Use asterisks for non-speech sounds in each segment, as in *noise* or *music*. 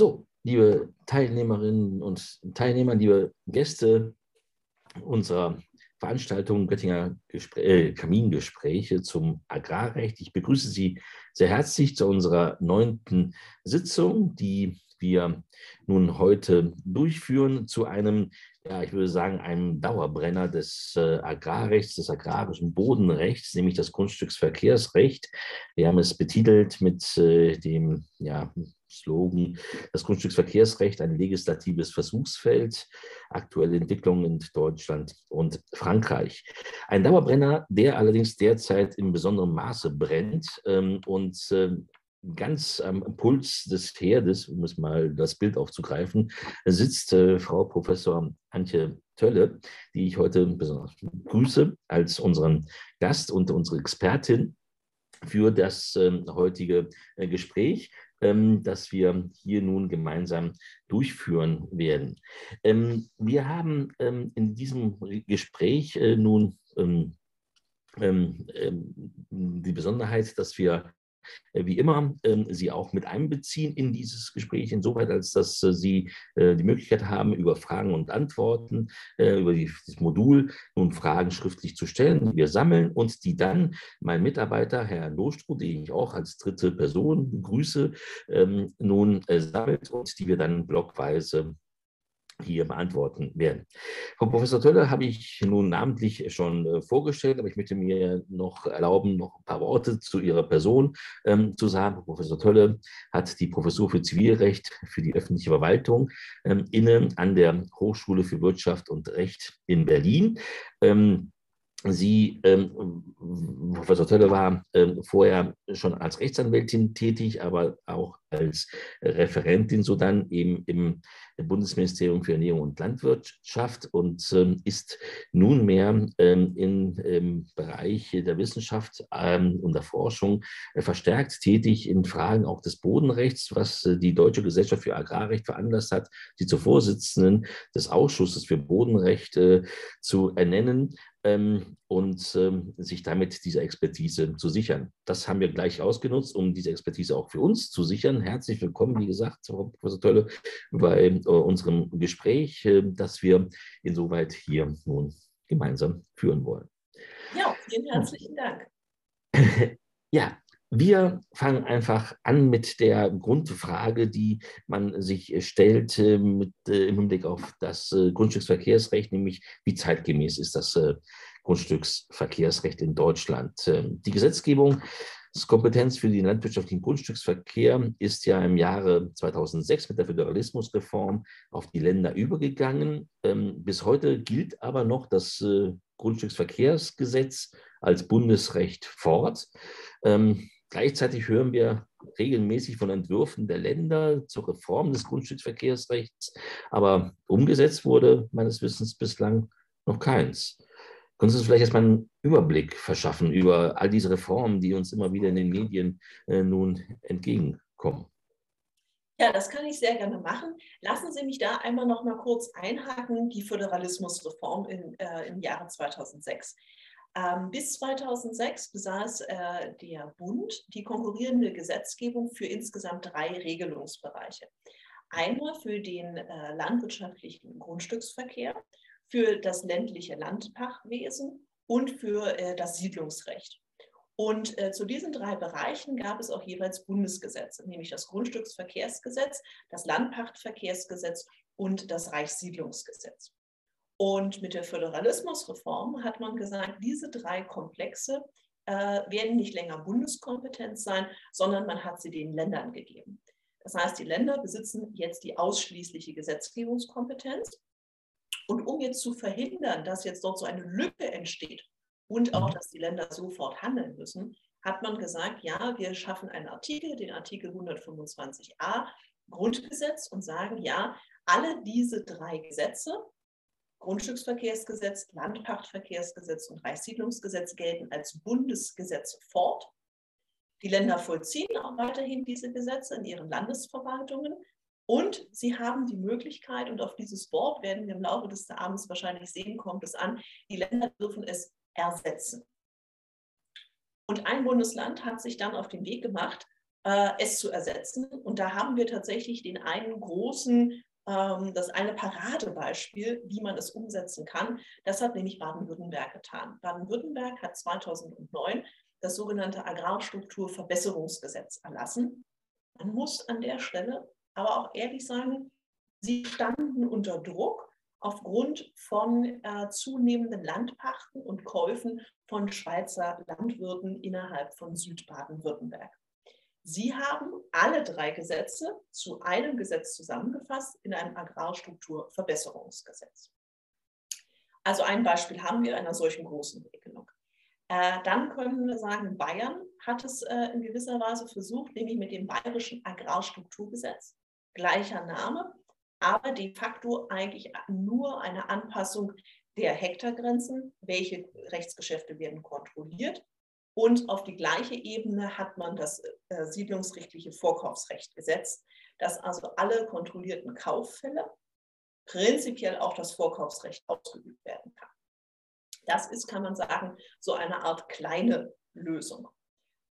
So, liebe Teilnehmerinnen und Teilnehmer, liebe Gäste unserer Veranstaltung Göttinger Gespr äh, Kamingespräche zum Agrarrecht. Ich begrüße Sie sehr herzlich zu unserer neunten Sitzung, die wir nun heute durchführen zu einem, ja, ich würde sagen, einem Dauerbrenner des äh, Agrarrechts, des agrarischen Bodenrechts, nämlich das Grundstücksverkehrsrecht. Wir haben es betitelt mit äh, dem ja, Slogan, das Grundstücksverkehrsrecht, ein legislatives Versuchsfeld, aktuelle Entwicklungen in Deutschland und Frankreich. Ein Dauerbrenner, der allerdings derzeit in besonderem Maße brennt ähm, und äh, ganz am Puls des Herdes, um es mal das Bild aufzugreifen, sitzt äh, Frau Professor Antje Tölle, die ich heute besonders grüße als unseren Gast und unsere Expertin für das äh, heutige äh, Gespräch, ähm, das wir hier nun gemeinsam durchführen werden. Ähm, wir haben ähm, in diesem Gespräch äh, nun ähm, ähm, ähm, die Besonderheit, dass wir wie immer ähm, Sie auch mit einbeziehen in dieses Gespräch, insoweit als dass äh, Sie äh, die Möglichkeit haben, über Fragen und Antworten, über das Modul nun Fragen schriftlich zu stellen, die wir sammeln und die dann mein Mitarbeiter, Herr Lohstroh, den ich auch als dritte Person begrüße, ähm, nun sammelt und die wir dann blockweise hier beantworten werden. Frau Professor Tölle habe ich nun namentlich schon äh, vorgestellt, aber ich möchte mir noch erlauben, noch ein paar Worte zu Ihrer Person ähm, zu sagen. Frau Professor Tölle hat die Professur für Zivilrecht für die öffentliche Verwaltung ähm, inne an der Hochschule für Wirtschaft und Recht in Berlin. Ähm, Sie, ähm, Professor Tölle war ähm, vorher schon als Rechtsanwältin tätig, aber auch als Referentin so dann eben im Bundesministerium für Ernährung und Landwirtschaft und ähm, ist nunmehr ähm, im, im Bereich der Wissenschaft ähm, und der Forschung äh, verstärkt tätig in Fragen auch des Bodenrechts, was äh, die Deutsche Gesellschaft für Agrarrecht veranlasst hat, sie zur Vorsitzenden des Ausschusses für Bodenrecht äh, zu ernennen ähm, und ähm, sich damit diese Expertise zu sichern. Das haben wir gleich ausgenutzt, um diese Expertise auch für uns zu sichern. Herzlich willkommen, wie gesagt, Frau Professor Tölle, bei äh, unserem Gespräch, äh, das wir insoweit hier nun gemeinsam führen wollen. Ja, vielen herzlichen Dank. *clears throat* ja, wir fangen einfach an mit der Grundfrage, die man sich stellt äh, mit, äh, im Hinblick auf das äh, Grundstücksverkehrsrecht, nämlich wie zeitgemäß ist das äh, Grundstücksverkehrsrecht in Deutschland. Ähm, die Gesetzgebung das Kompetenz für den landwirtschaftlichen Grundstücksverkehr ist ja im Jahre 2006 mit der Föderalismusreform auf die Länder übergegangen. Ähm, bis heute gilt aber noch das äh, Grundstücksverkehrsgesetz als Bundesrecht fort. Ähm, Gleichzeitig hören wir regelmäßig von Entwürfen der Länder zur Reform des Grundstücksverkehrsrechts, aber umgesetzt wurde meines Wissens bislang noch keins. Können Sie uns vielleicht erstmal einen Überblick verschaffen über all diese Reformen, die uns immer wieder in den Medien äh, nun entgegenkommen? Ja, das kann ich sehr gerne machen. Lassen Sie mich da einmal noch mal kurz einhaken, die Föderalismusreform in, äh, im Jahre 2006. Ähm, bis 2006 besaß äh, der Bund die konkurrierende Gesetzgebung für insgesamt drei Regelungsbereiche. Einmal für den äh, landwirtschaftlichen Grundstücksverkehr, für das ländliche Landpachtwesen und für äh, das Siedlungsrecht. Und äh, zu diesen drei Bereichen gab es auch jeweils Bundesgesetze, nämlich das Grundstücksverkehrsgesetz, das Landpachtverkehrsgesetz und das Reichssiedlungsgesetz. Und mit der Föderalismusreform hat man gesagt, diese drei Komplexe äh, werden nicht länger Bundeskompetenz sein, sondern man hat sie den Ländern gegeben. Das heißt, die Länder besitzen jetzt die ausschließliche Gesetzgebungskompetenz. Und um jetzt zu verhindern, dass jetzt dort so eine Lücke entsteht und auch, mhm. dass die Länder sofort handeln müssen, hat man gesagt, ja, wir schaffen einen Artikel, den Artikel 125a Grundgesetz und sagen, ja, alle diese drei Gesetze, Grundstücksverkehrsgesetz, Landpachtverkehrsgesetz und Reichssiedlungsgesetz gelten als Bundesgesetze fort. Die Länder vollziehen auch weiterhin diese Gesetze in ihren Landesverwaltungen und sie haben die Möglichkeit, und auf dieses Wort werden wir im Laufe des Abends wahrscheinlich sehen, kommt es an, die Länder dürfen es ersetzen. Und ein Bundesland hat sich dann auf den Weg gemacht äh, es zu ersetzen. Und da haben wir tatsächlich den einen großen, ähm, das eine Paradebeispiel, wie man es umsetzen kann. Das hat nämlich Baden-Württemberg getan. Baden-Württemberg hat 2009 das sogenannte Agrarstrukturverbesserungsgesetz erlassen. Man muss an der Stelle aber auch ehrlich sagen, sie standen unter Druck aufgrund von äh, zunehmenden Landpachten und Käufen von Schweizer Landwirten innerhalb von Südbaden-Württemberg. Sie haben alle drei Gesetze zu einem Gesetz zusammengefasst in einem Agrarstrukturverbesserungsgesetz. Also ein Beispiel haben wir einer solchen großen Regelung. Äh, dann können wir sagen, Bayern hat es äh, in gewisser Weise versucht, nämlich mit dem Bayerischen Agrarstrukturgesetz, gleicher Name, aber de facto eigentlich nur eine Anpassung der Hektargrenzen, welche Rechtsgeschäfte werden kontrolliert. Und auf die gleiche Ebene hat man das äh, siedlungsrechtliche Vorkaufsrecht gesetzt, dass also alle kontrollierten Kauffälle prinzipiell auch das Vorkaufsrecht ausgeübt werden kann. Das ist, kann man sagen, so eine Art kleine Lösung.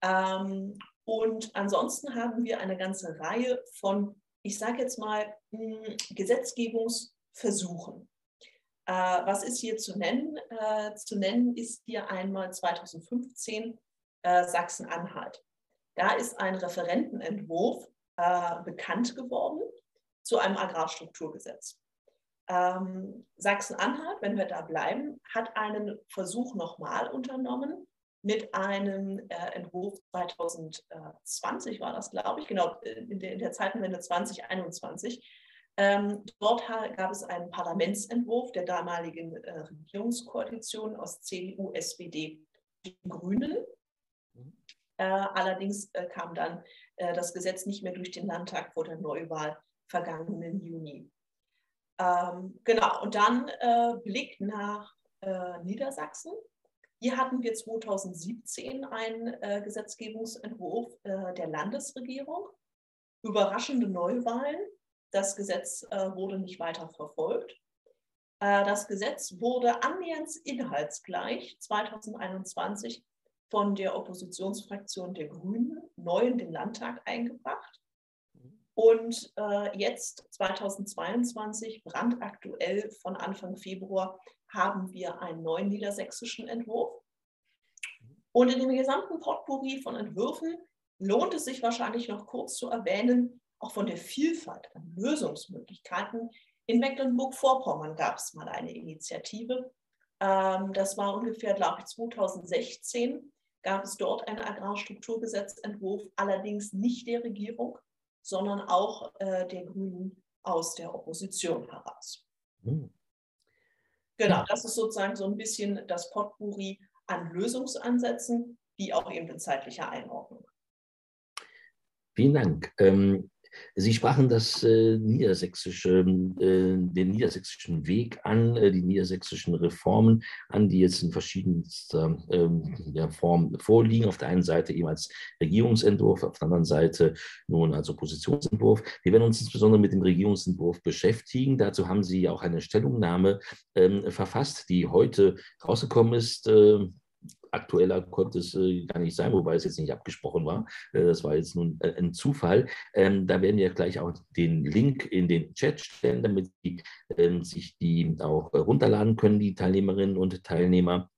Ähm, und ansonsten haben wir eine ganze Reihe von ich sage jetzt mal, hm, Gesetzgebungsversuchen. Äh, was ist hier zu nennen? Äh, zu nennen ist hier einmal 2015 äh, Sachsen-Anhalt. Da ist ein Referentenentwurf bekannt geworden zu einem Agrarstrukturgesetz. Ähm, Sachsen-Anhalt, wenn wir da bleiben, hat einen Versuch nochmal unternommen, mit einem äh, Entwurf 2020 war das, glaube ich, genau, in der, in der Zeitenwende 2021. Ähm, dort gab es einen Parlamentsentwurf der damaligen äh, Regierungskoalition aus CDU, SPD, und Grünen. Äh, allerdings äh, kam dann äh, das Gesetz nicht mehr durch den Landtag vor der Neuwahl vergangenen Juni. Ähm, genau, und dann äh, Blick nach Niedersachsen. Hier hatten wir 2017 einen äh, Gesetzgebungsentwurf äh, der Landesregierung. Überraschende Neuwahlen. Das Gesetz äh, wurde nicht weiter verfolgt. Äh, das Gesetz wurde annähernd inhaltsgleich 2021 von der Oppositionsfraktion der Grünen neu in den Landtag eingebracht. Und äh, jetzt 2022, brandaktuell von Anfang Februar, haben wir einen neuen niedersächsischen Entwurf. Und in dem gesamten Potpourri von Entwürfen lohnt es sich wahrscheinlich noch kurz zu erwähnen, auch von der Vielfalt an Lösungsmöglichkeiten. In Mecklenburg-Vorpommern gab es mal eine Initiative. Ähm, das war ungefähr, glaube ich, 2016 gab es dort einen Agrarstrukturgesetzentwurf, allerdings nicht der Regierung, sondern auch äh, der Grünen aus der Opposition heraus. Mhm. Genau, das ist sozusagen so ein bisschen das Potpourri an Lösungsansätzen, wie auch eben in zeitlicher Einordnung. Vielen Dank. Ähm, Sie sprachen das äh, niedersächsische, äh, den niedersächsischen Weg an, äh, die niedersächsischen Reformen an, die jetzt in verschiedenster ähm, ja, Form vorliegen. Auf der einen Seite eben als Regierungsentwurf, auf der anderen Seite nun als Oppositionsentwurf. Wir werden uns insbesondere mit dem Regierungsentwurf beschäftigen. Dazu haben Sie auch eine Stellungnahme ähm, verfasst, die heute rausgekommen ist aktueller konnte es äh, gar nicht sein, wobei es jetzt nicht abgesprochen war. Äh, das war jetzt nun äh, ein Zufall. Ähm, da werden wir gleich auch den Link in den Chat stellen, damit die, ähm, sich die auch runterladen können, die Teilnehmerinnen und Teilnehmer.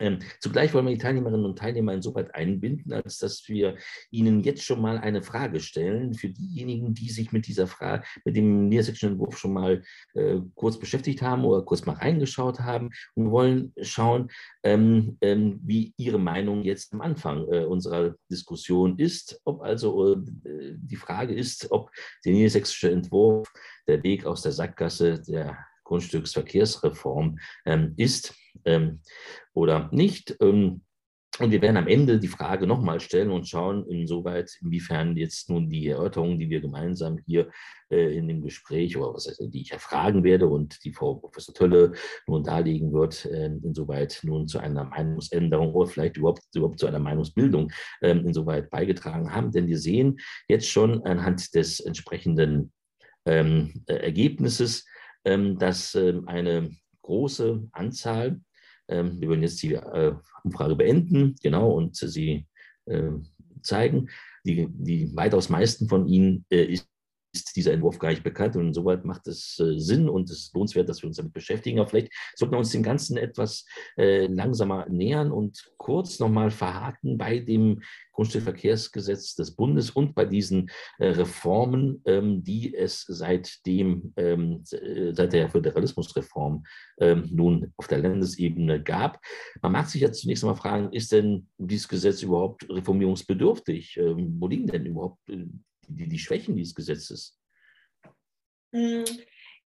Ähm, zugleich wollen wir die Teilnehmerinnen und Teilnehmer insoweit einbinden, als dass wir ihnen jetzt schon mal eine Frage stellen für diejenigen, die sich mit dieser Frage, mit dem niedersächsischen Entwurf schon mal äh, kurz beschäftigt haben oder kurz mal reingeschaut haben und wollen schauen, ähm, ähm, wie ihre Meinung jetzt am Anfang äh, unserer Diskussion ist. Ob also äh, die Frage ist, ob der niedersächsische Entwurf der Weg aus der Sackgasse der Grundstücksverkehrsreform ähm, ist oder nicht. Ähm, und wir werden am Ende die Frage nochmal stellen und schauen, insoweit, inwiefern jetzt nun die Erörterungen, die wir gemeinsam hier äh, in dem Gespräch, oder was heißt, die ich erfragen werde und die Frau Professor Tölle nun darlegen wird, äh, insoweit nun zu einer Meinungsänderung oder vielleicht überhaupt, überhaupt zu einer Meinungsbildung äh, insoweit beigetragen haben. Denn wir sehen jetzt schon anhand des entsprechenden ähm, Ergebnisses, ähm, dass ähm, eine große Anzahl ähm, wir wollen jetzt die äh, Umfrage beenden, genau, und sie äh, zeigen. die, die weitaus meisten von Ihnen äh, ist ist dieser Entwurf gar nicht bekannt und insoweit macht es äh, Sinn und es ist lohnenswert, dass wir uns damit beschäftigen. Aber vielleicht sollten wir uns dem Ganzen etwas äh, langsamer nähern und kurz nochmal verhaken bei dem Grundstückverkehrsgesetz des Bundes und bei diesen äh, Reformen, ähm, die es seitdem, ähm, äh, seit der Föderalismusreform ähm, nun auf der Landesebene gab. Man mag sich jetzt zunächst einmal fragen, ist denn dieses Gesetz überhaupt reformierungsbedürftig? Ähm, wo liegen denn überhaupt die, die Schwächen dieses Gesetzes? Hm,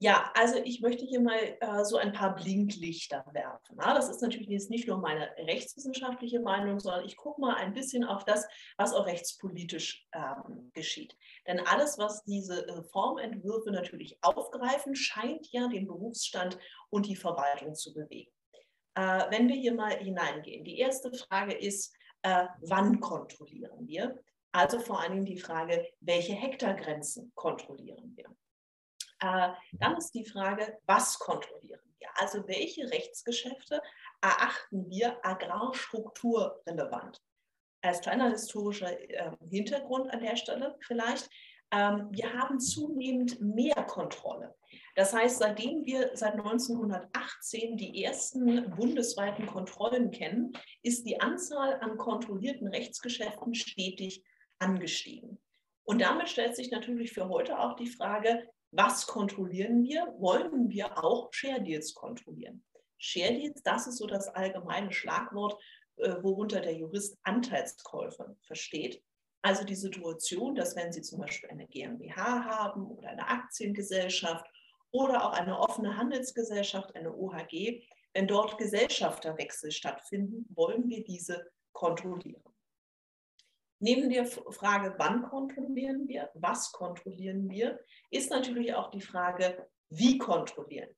ja, also ich möchte hier mal äh, so ein paar Blinklichter werfen. Ja, das ist natürlich jetzt nicht nur meine rechtswissenschaftliche Meinung, sondern ich gucke mal ein bisschen auf das, was auch rechtspolitisch ähm, geschieht. Denn alles, was diese Reformentwürfe natürlich aufgreifen, scheint ja den Berufsstand und die Verwaltung zu bewegen. Äh, wenn wir hier mal hineingehen, die erste Frage ist, äh, wann kontrollieren wir? Also vor allen Dingen die Frage, welche Hektargrenzen kontrollieren wir? Äh, dann ist die Frage, was kontrollieren wir? Also welche Rechtsgeschäfte erachten wir agrarstrukturrelevant? Als kleiner historischer äh, Hintergrund an der Stelle vielleicht, ähm, wir haben zunehmend mehr Kontrolle. Das heißt, seitdem wir seit 1918 die ersten bundesweiten Kontrollen kennen, ist die Anzahl an kontrollierten Rechtsgeschäften stetig angestiegen. Und damit stellt sich natürlich für heute auch die Frage, was kontrollieren wir? Wollen wir auch Share Deals kontrollieren? Share Deals, das ist so das allgemeine Schlagwort, äh, worunter der Jurist Anteilskäufer versteht. Also die Situation, dass wenn Sie zum Beispiel eine GmbH haben oder eine Aktiengesellschaft oder auch eine offene Handelsgesellschaft, eine OHG, wenn dort Gesellschafterwechsel stattfinden, wollen wir diese kontrollieren. Neben der Frage, wann kontrollieren wir, was kontrollieren wir, ist natürlich auch die Frage, wie kontrollieren.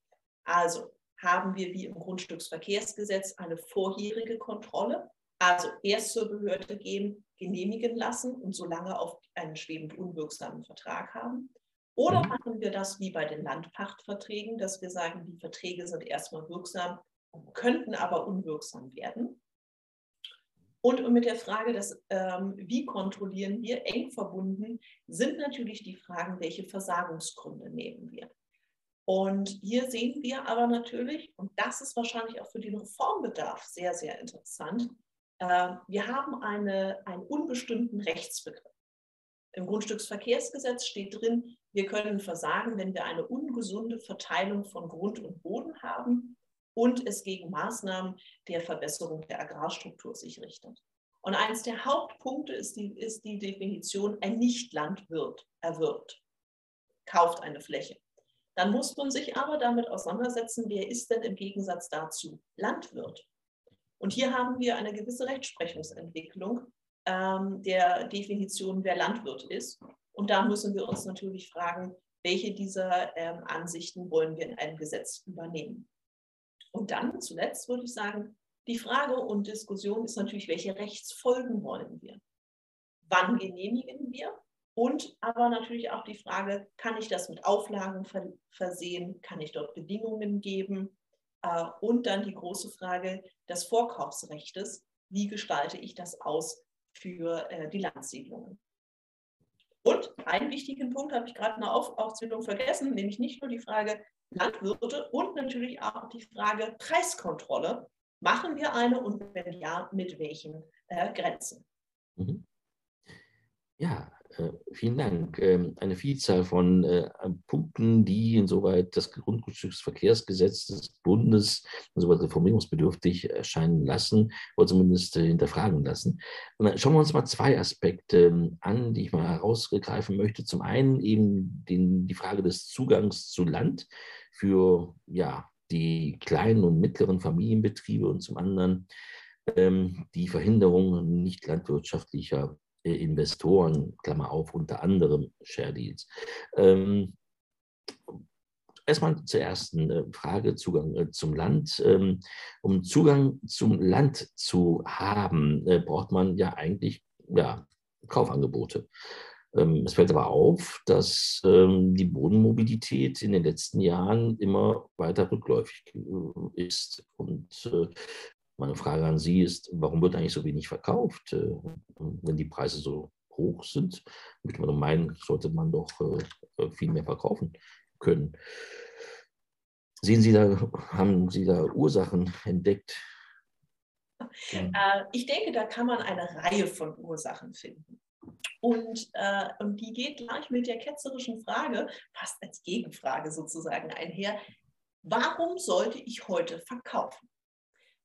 Also haben wir wie im Grundstücksverkehrsgesetz eine vorherige Kontrolle, also erst zur Behörde gehen, genehmigen lassen und so lange auf einen schwebend unwirksamen Vertrag haben. Oder mhm. machen wir das wie bei den Landpachtverträgen, dass wir sagen, die Verträge sind erstmal wirksam, könnten aber unwirksam werden. Und mit der Frage, des, ähm, wie kontrollieren wir, eng verbunden, sind natürlich die Fragen, welche Versagungsgründe nehmen wir. Und hier sehen wir aber natürlich, und das ist wahrscheinlich auch für den Reformbedarf sehr, sehr interessant, äh, wir haben eine, einen unbestimmten Rechtsbegriff. Im Grundstücksverkehrsgesetz steht drin, wir können versagen, wenn wir eine ungesunde Verteilung von Grund und Boden haben und es gegen Maßnahmen der Verbesserung der Agrarstruktur sich richtet. Und eines der Hauptpunkte ist die, ist die Definition, ein Nichtlandwirt erwirbt, kauft eine Fläche. Dann muss man sich aber damit auseinandersetzen, wer ist denn im Gegensatz dazu Landwirt? Und hier haben wir eine gewisse Rechtsprechungsentwicklung ähm, der Definition, wer Landwirt ist. Und da müssen wir uns natürlich fragen, welche dieser ähm, Ansichten wollen wir in einem Gesetz übernehmen. Und dann zuletzt würde ich sagen, die Frage und Diskussion ist natürlich, welche Rechtsfolgen wollen wir? Wann genehmigen wir? Und aber natürlich auch die Frage, kann ich das mit Auflagen versehen? Kann ich dort Bedingungen geben? Äh, und dann die große Frage des Vorkaufsrechtes. Wie gestalte ich das aus für äh, die Landsiedlungen? Und einen wichtigen Punkt habe ich gerade in der Aufzählung vergessen, nämlich nicht nur die Frage, Landwirte und natürlich auch die Frage Preiskontrolle. Machen wir eine und wenn ja, mit welchen äh, Grenzen? Mhm. Ja, vielen Dank. Ähm, eine Vielzahl von äh, Punkten, die insoweit das Grundstücksverkehrsgesetz des Bundes insoweit reformierungsbedürftig erscheinen lassen oder zumindest äh, hinterfragen lassen. Und dann schauen wir uns mal zwei Aspekte ähm, an, die ich mal herausgreifen möchte. Zum einen eben den, die Frage des Zugangs zu Land für ja, die kleinen und mittleren Familienbetriebe und zum anderen ähm, die Verhinderung nicht landwirtschaftlicher äh, Investoren, Klammer auf, unter anderem Share Deals. Ähm, Erstmal zur ersten äh, Frage, Zugang äh, zum Land. Ähm, um Zugang zum Land zu haben, äh, braucht man ja eigentlich ja, Kaufangebote. Ähm, es fällt aber auf, dass ähm, die Bodenmobilität in den letzten Jahren immer weiter rückläufig äh, ist. Und äh, meine Frage an Sie ist, warum wird eigentlich so wenig verkauft, äh, wenn die Preise so hoch sind, möchte man meinen, sollte man doch äh, viel mehr verkaufen können. Sehen Sie da, haben Sie da Ursachen entdeckt? Äh, ich denke, da kann man eine Reihe von Ursachen finden. Und, äh, und die geht gleich mit der ketzerischen Frage, fast als Gegenfrage sozusagen einher. Warum sollte ich heute verkaufen?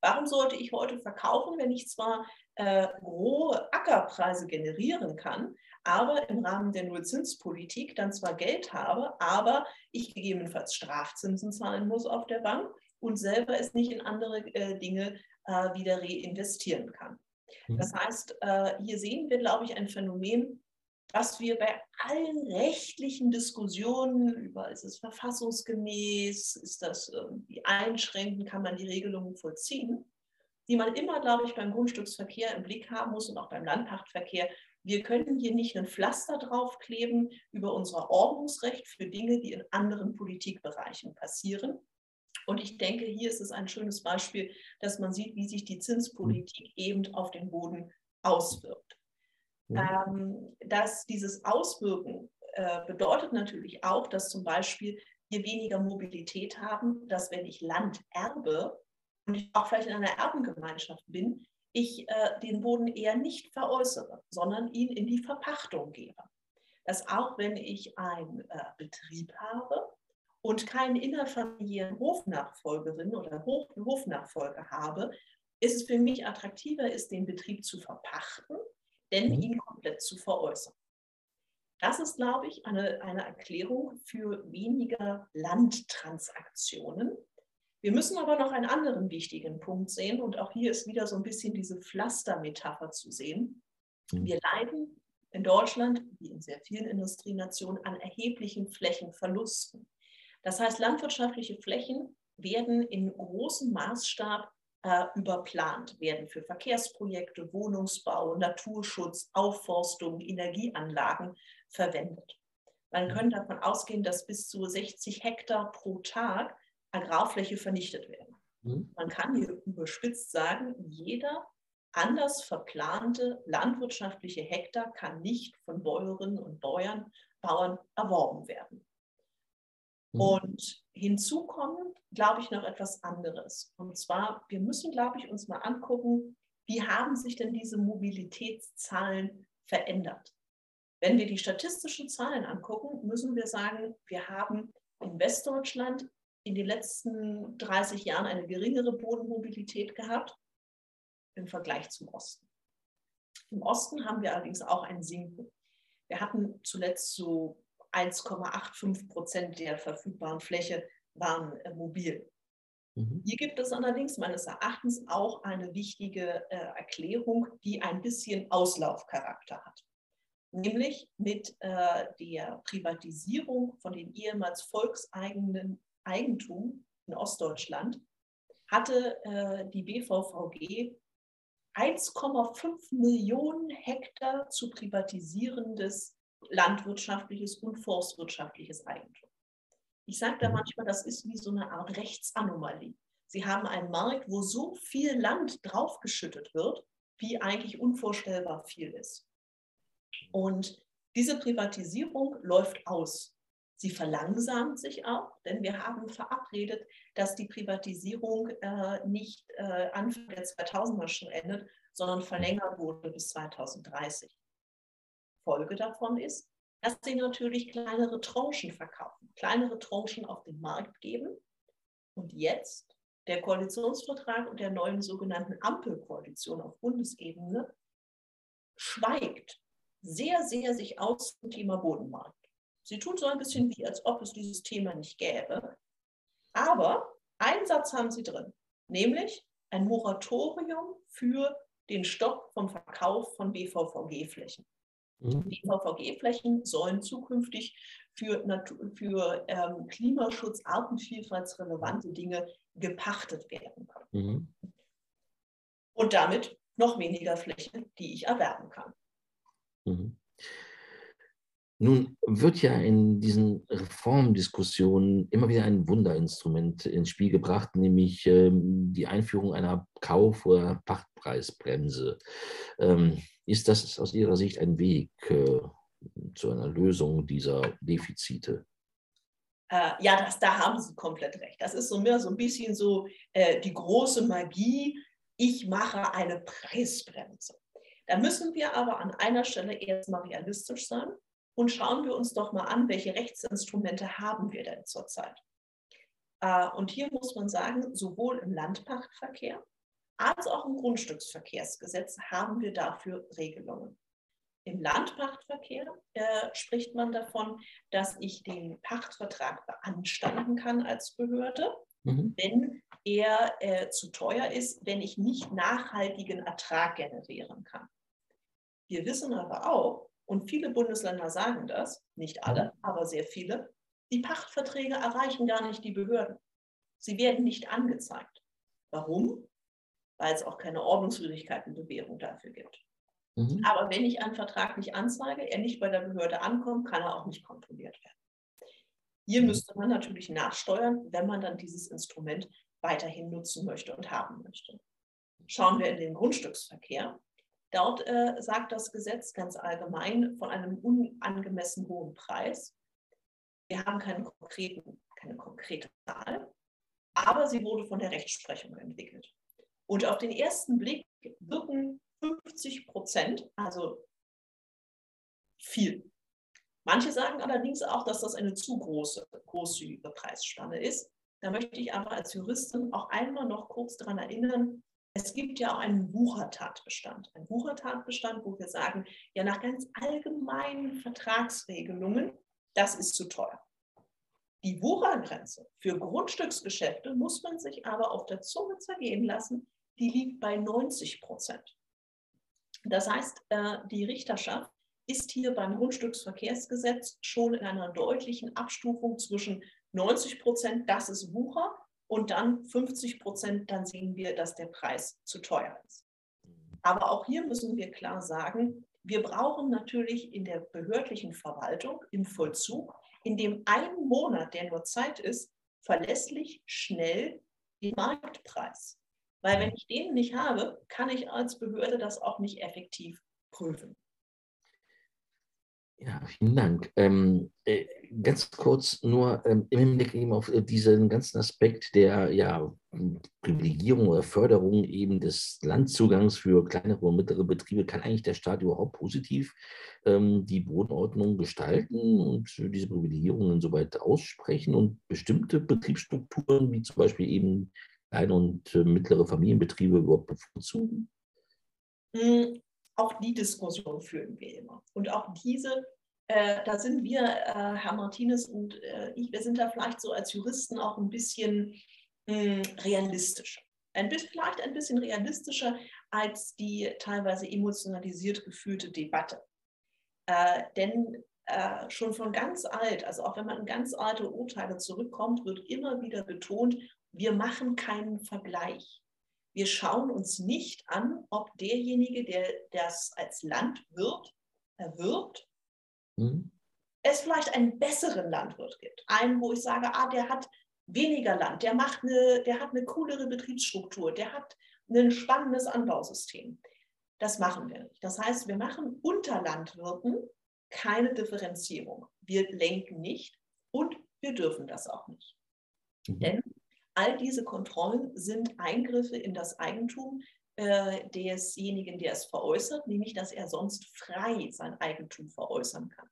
Warum sollte ich heute verkaufen, wenn ich zwar äh, hohe Ackerpreise generieren kann, aber im Rahmen der Nullzinspolitik dann zwar Geld habe, aber ich gegebenenfalls Strafzinsen zahlen muss auf der Bank und selber es nicht in andere äh, Dinge äh, wieder reinvestieren kann. Mhm. Das heißt, äh, hier sehen wir, glaube ich, ein Phänomen, was wir bei allen rechtlichen Diskussionen über, ist es verfassungsgemäß, ist das irgendwie einschränkend, kann man die Regelungen vollziehen, die man immer, glaube ich, beim Grundstücksverkehr im Blick haben muss und auch beim Landpachtverkehr. Wir können hier nicht ein Pflaster draufkleben über unser Ordnungsrecht für Dinge, die in anderen Politikbereichen passieren. Und ich denke, hier ist es ein schönes Beispiel, dass man sieht, wie sich die Zinspolitik eben auf den Boden auswirkt. Ja. Ähm, dass dieses Auswirken äh, bedeutet natürlich auch, dass zum Beispiel wir weniger Mobilität haben, dass wenn ich Land erbe und ich auch vielleicht in einer Erbengemeinschaft bin, ich äh, den Boden eher nicht veräußere, sondern ihn in die Verpachtung gebe. Dass auch wenn ich einen äh, Betrieb habe und keinen innerfamiliären Hofnachfolgerin oder Hof, Hofnachfolger habe, ist es für mich attraktiver, ist den Betrieb zu verpachten, denn mhm. ihn komplett zu veräußern. Das ist, glaube ich, eine, eine Erklärung für weniger Landtransaktionen. Wir müssen aber noch einen anderen wichtigen Punkt sehen und auch hier ist wieder so ein bisschen diese Pflastermetapher zu sehen. Mhm. Wir leiden in Deutschland, wie in sehr vielen Industrienationen, an erheblichen Flächenverlusten. Das heißt, landwirtschaftliche Flächen werden in großem Maßstab äh, überplant, werden für Verkehrsprojekte, Wohnungsbau, Naturschutz, Aufforstung, Energieanlagen verwendet. Man könnte davon ausgehen, dass bis zu 60 Hektar pro Tag Agrarfläche vernichtet werden. Mhm. Man kann hier überspitzt sagen, jeder anders verplante landwirtschaftliche Hektar kann nicht von Bäuerinnen und Bauern, Bauern erworben werden. Mhm. Und hinzu kommt, glaube ich, noch etwas anderes. Und zwar, wir müssen, glaube ich, uns mal angucken, wie haben sich denn diese Mobilitätszahlen verändert? Wenn wir die statistischen Zahlen angucken, müssen wir sagen, wir haben in Westdeutschland in den letzten 30 Jahren eine geringere Bodenmobilität gehabt im Vergleich zum Osten. Im Osten haben wir allerdings auch ein Sinken. Wir hatten zuletzt so 1,85 Prozent der verfügbaren Fläche waren äh, mobil. Mhm. Hier gibt es allerdings meines Erachtens auch eine wichtige äh, Erklärung, die ein bisschen Auslaufcharakter hat. Nämlich mit äh, der Privatisierung von den ehemals volkseigenen Eigentum in Ostdeutschland hatte äh, die BVVG 1,5 Millionen Hektar zu privatisierendes landwirtschaftliches und forstwirtschaftliches Eigentum. Ich sage da mhm. manchmal, das ist wie so eine Art Rechtsanomalie. Sie haben einen Markt, wo so viel Land draufgeschüttet wird, wie eigentlich unvorstellbar viel ist. Und diese Privatisierung läuft aus. Sie verlangsamt sich auch, denn wir haben verabredet, dass die Privatisierung äh, nicht äh, Anfang der 2000er schon endet, sondern verlängert wurde bis 2030. Folge davon ist, dass sie natürlich kleinere Tranchen verkaufen, kleinere Tranchen auf den Markt geben. Und jetzt der Koalitionsvertrag und der neuen sogenannten Ampelkoalition auf Bundesebene schweigt sehr, sehr sich aus zum Thema Bodenmarkt. Sie tun so ein bisschen wie, als ob es dieses Thema nicht gäbe. Aber einen Satz haben sie drin, nämlich ein Moratorium für den Stopp vom Verkauf von BVVG-Flächen. Mhm. Die VVG-Flächen sollen zukünftig für, Natur, für ähm, Klimaschutz, artenvielfaltsrelevante Dinge gepachtet werden können. Mhm. Und damit noch weniger Flächen, die ich erwerben kann. Mhm. Nun wird ja in diesen Reformdiskussionen immer wieder ein Wunderinstrument ins Spiel gebracht, nämlich ähm, die Einführung einer Kauf- oder Pachtpreisbremse. Ähm, ist das aus Ihrer Sicht ein Weg äh, zu einer Lösung dieser Defizite? Äh, ja, das, da haben Sie komplett recht. Das ist so mehr so ein bisschen so äh, die große Magie. Ich mache eine Preisbremse. Da müssen wir aber an einer Stelle erstmal realistisch sein und schauen wir uns doch mal an, welche Rechtsinstrumente haben wir denn zurzeit. Äh, und hier muss man sagen, sowohl im Landpachtverkehr als auch im Grundstücksverkehrsgesetz haben wir dafür Regelungen. Im Landpachtverkehr äh, spricht man davon, dass ich den Pachtvertrag beanstanden kann als Behörde, mhm. wenn er äh, zu teuer ist, wenn ich nicht nachhaltigen Ertrag generieren kann. Wir wissen aber auch, und viele Bundesländer sagen das, nicht alle, aber sehr viele, die Pachtverträge erreichen gar nicht die Behörden. Sie werden nicht angezeigt. Warum? Weil es auch keine Ordnungswidrigkeitenbewährung dafür gibt. Mhm. Aber wenn ich einen Vertrag nicht anzeige, er nicht bei der Behörde ankommt, kann er auch nicht kontrolliert werden. Hier mhm. müsste man natürlich nachsteuern, wenn man dann dieses Instrument weiterhin nutzen möchte und haben möchte. Schauen wir in den Grundstücksverkehr, Dort äh, sagt das Gesetz ganz allgemein von einem unangemessen hohen Preis. Wir haben keinen konkreten, keine konkrete Zahl, aber sie wurde von der Rechtsprechung entwickelt. Und auf den ersten Blick wirken 50 Prozent, also viel. Manche sagen allerdings auch, dass das eine zu große, großzügige Preisspanne ist. Da möchte ich aber als Juristin auch einmal noch kurz daran erinnern, es gibt ja auch einen Wuchertatbestand. Ein Wuchertatbestand, wo wir sagen, ja, nach ganz allgemeinen Vertragsregelungen, das ist zu teuer. Die Wuchergrenze für Grundstücksgeschäfte muss man sich aber auf der Zunge zergehen lassen, die liegt bei 90 Prozent. Das heißt, äh, die Richterschaft ist hier beim Grundstücksverkehrsgesetz schon in einer deutlichen Abstufung zwischen 90 Prozent, das ist Wucher, und dann 50 Prozent, dann sehen wir, dass der Preis zu teuer ist. Aber auch hier müssen wir klar sagen, wir brauchen natürlich in der behördlichen Verwaltung, im Vollzug, in dem einen Monat, der nur Zeit ist, verlässlich, schnell den Marktpreis. Weil wenn ich den nicht habe, kann ich als Behörde das auch nicht effektiv prüfen. Ja, vielen Dank. Ähm, äh, ganz kurz nur ähm, im Hinblick eben auf äh, diesen ganzen Aspekt der ja, Privilegierung oder Förderung eben des Landzugangs für kleinere und mittlere Betriebe, kann eigentlich der Staat überhaupt positiv ähm, die Bodenordnung gestalten und diese Privilegierungen insoweit aussprechen und bestimmte Betriebsstrukturen, wie zum Beispiel eben kleine und äh, mittlere Familienbetriebe überhaupt bevorzugen? Auch die Diskussion führen wir immer. Und auch diese, äh, da sind wir, äh, Herr Martinez und äh, ich, wir sind da vielleicht so als Juristen auch ein bisschen mh, hm, realistischer. Ein bisschen, vielleicht ein bisschen realistischer als die teilweise emotionalisiert geführte Debatte. Äh, denn äh, schon von ganz alt, also auch wenn man in ganz alte Urteile zurückkommt, wird immer wieder betont, wir machen keinen Vergleich. Wir schauen uns nicht an, ob derjenige, der das als Landwirt erwirbt, mhm. es vielleicht einen besseren Landwirt gibt. Einen, wo ich sage, ah, der hat weniger Land, der, macht eine, der hat eine coolere Betriebsstruktur, der hat ein spannendes Anbausystem. Das machen wir nicht. Das heißt, wir machen unter Landwirten keine Differenzierung. Wir lenken nicht und wir dürfen das auch nicht. Mhm. Denn All diese Kontrollen sind Eingriffe in das Eigentum äh, desjenigen, der es veräußert, nämlich dass er sonst frei sein Eigentum veräußern kann.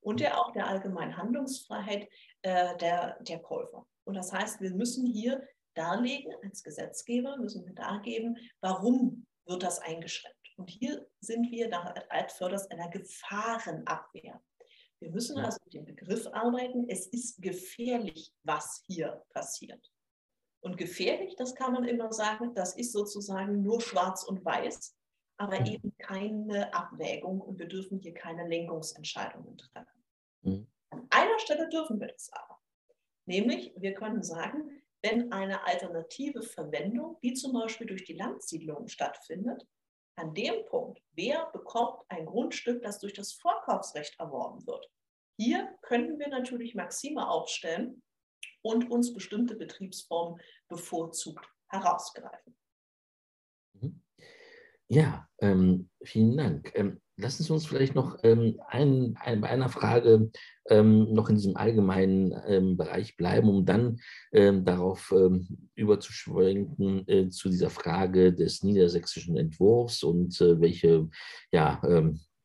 Und der auch der allgemeinen Handlungsfreiheit äh, der, der Käufer. Und das heißt, wir müssen hier darlegen, als Gesetzgeber müssen wir dargeben, warum wird das eingeschränkt. Und hier sind wir da als Förders einer Gefahrenabwehr. Wir müssen also mit dem Begriff arbeiten, es ist gefährlich, was hier passiert. Und gefährlich, das kann man immer sagen, das ist sozusagen nur schwarz und weiß, aber mhm. eben keine Abwägung und wir dürfen hier keine Lenkungsentscheidungen treffen. Mhm. An einer Stelle dürfen wir das aber. Nämlich, wir können sagen, wenn eine alternative Verwendung, wie zum Beispiel durch die Landsiedlung stattfindet, an dem Punkt, wer bekommt ein Grundstück, das durch das Vorkaufsrecht erworben wird, Hier könnten wir natürlich Maxime aufstellen und uns bestimmte Betriebsformen bevorzugt herausgreifen. Mhm. Ja, ähm, vielen Dank. Ähm, lassen Sie uns vielleicht noch ähm, ein, ein, bei einer Frage ähm, noch in diesem allgemeinen ähm, Bereich bleiben, um dann ähm, darauf überzuschwenken äh, zu dieser Frage des niedersächsischen Entwurfs und äh, welche ja,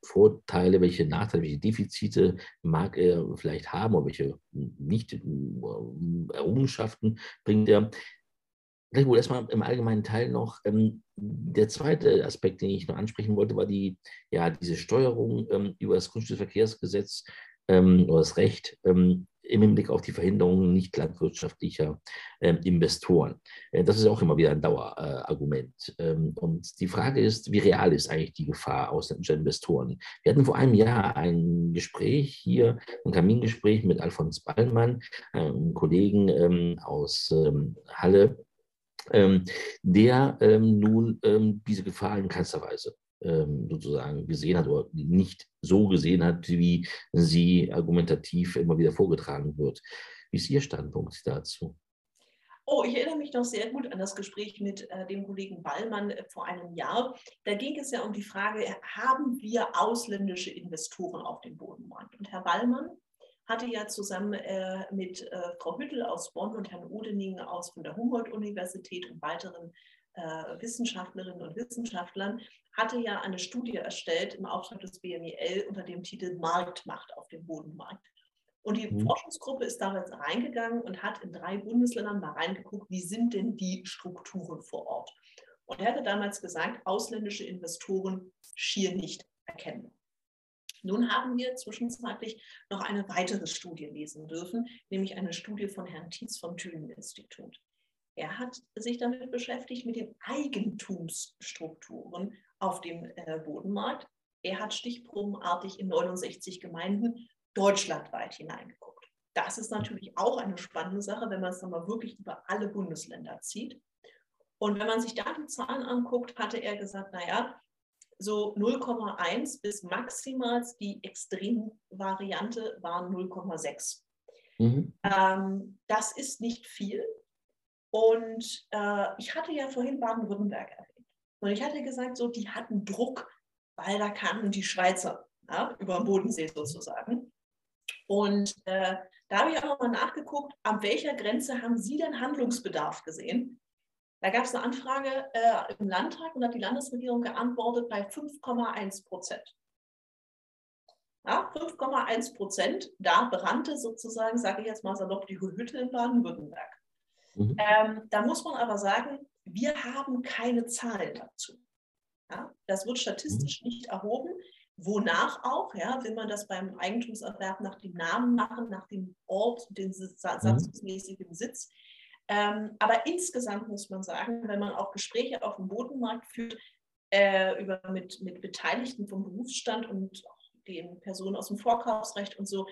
Vorteile, welche Nachteile, welche Defizite mag er vielleicht haben oder welche nicht äh, Errungenschaften bringt er. Vielleicht wohl erstmal im allgemeinen Teil noch. Ähm, der zweite Aspekt, den ich noch ansprechen wollte, war die, ja, diese Steuerung ähm, über das Grundstücksverkehrsgesetz ähm, oder das Recht ähm, im Hinblick auf die Verhinderung nicht landwirtschaftlicher ähm, Investoren. Äh, das ist auch immer wieder ein Dauerargument. Äh, und die Frage ist, wie real ist eigentlich die Gefahr ausländischer Investoren? Wir hatten vor einem Jahr ein Gespräch hier, ein Kamingespräch mit Alfons Ballmann, einem Kollegen ähm, aus ähm, Halle, ähm, der ähm, nun ähm, diese Gefahr in keinster Weise ähm, sozusagen gesehen hat oder nicht so gesehen hat, wie sie argumentativ immer wieder vorgetragen wird. Wie ist Ihr Standpunkt dazu? Oh, ich erinnere mich noch sehr gut an das Gespräch mit äh, dem Kollegen Ballmann äh, vor einem Jahr. Da ging es ja um die Frage, haben wir ausländische Investoren auf dem Bodenmarkt? Und Herr Ballmann hatte ja zusammen äh, mit äh, Frau Hüttel aus Bonn und Herrn Odening aus von der Humboldt-Universität und weiteren äh, Wissenschaftlerinnen und Wissenschaftlern, hatte ja eine Studie erstellt im Auftrag des BMIL unter dem Titel Marktmacht auf dem Bodenmarkt. Und die mhm. Forschungsgruppe ist damals reingegangen und hat in drei Bundesländern mal reingeguckt, wie sind denn die Strukturen vor Ort. Und er hatte damals gesagt, ausländische Investoren schier nicht erkennbar. Nun haben wir zwischenzeitlich noch eine weitere Studie lesen dürfen, nämlich eine Studie von Herrn Tietz vom Thüringen-Institut. Er hat sich damit beschäftigt mit den Eigentumsstrukturen auf dem äh, Bodenmarkt. Er hat stichprobenartig in 69 Gemeinden deutschlandweit hineingeguckt. Das ist natürlich auch eine spannende Sache, wenn man es dann mal wirklich über alle Bundesländer zieht. Und wenn man sich da die Zahlen anguckt, hatte er gesagt, naja, so 0,1 bis maximal die Extremvariante waren 0,6. Mhm. Ähm, das ist nicht viel. Und äh, ich hatte ja vorhin Baden-Württemberg erwähnt. Und ich hatte gesagt, so, die hatten Druck, weil da kamen die Schweizer ja, über den Bodensee sozusagen. Und äh, da habe ich auch nochmal nachgeguckt, an welcher Grenze haben Sie denn Handlungsbedarf gesehen? Da gab es eine Anfrage äh, im Landtag und hat die Landesregierung geantwortet bei 5,1 Prozent. Ja, 5,1 Prozent, da brannte sozusagen, sage ich jetzt mal salopp, die Hütte in Baden-Württemberg. Mhm. Ähm, da muss man aber sagen, wir haben keine Zahlen dazu. Ja, das wird statistisch mhm. nicht erhoben. Wonach auch, ja, will man das beim Eigentumserwerb nach dem Namen machen, nach dem Ort, den mhm. satzungsmäßigen Sitz. Ähm, aber insgesamt muss man sagen, wenn man auch Gespräche auf dem Bodenmarkt führt, äh, über, mit, mit Beteiligten vom Berufsstand und auch den Personen aus dem Vorkaufsrecht und so,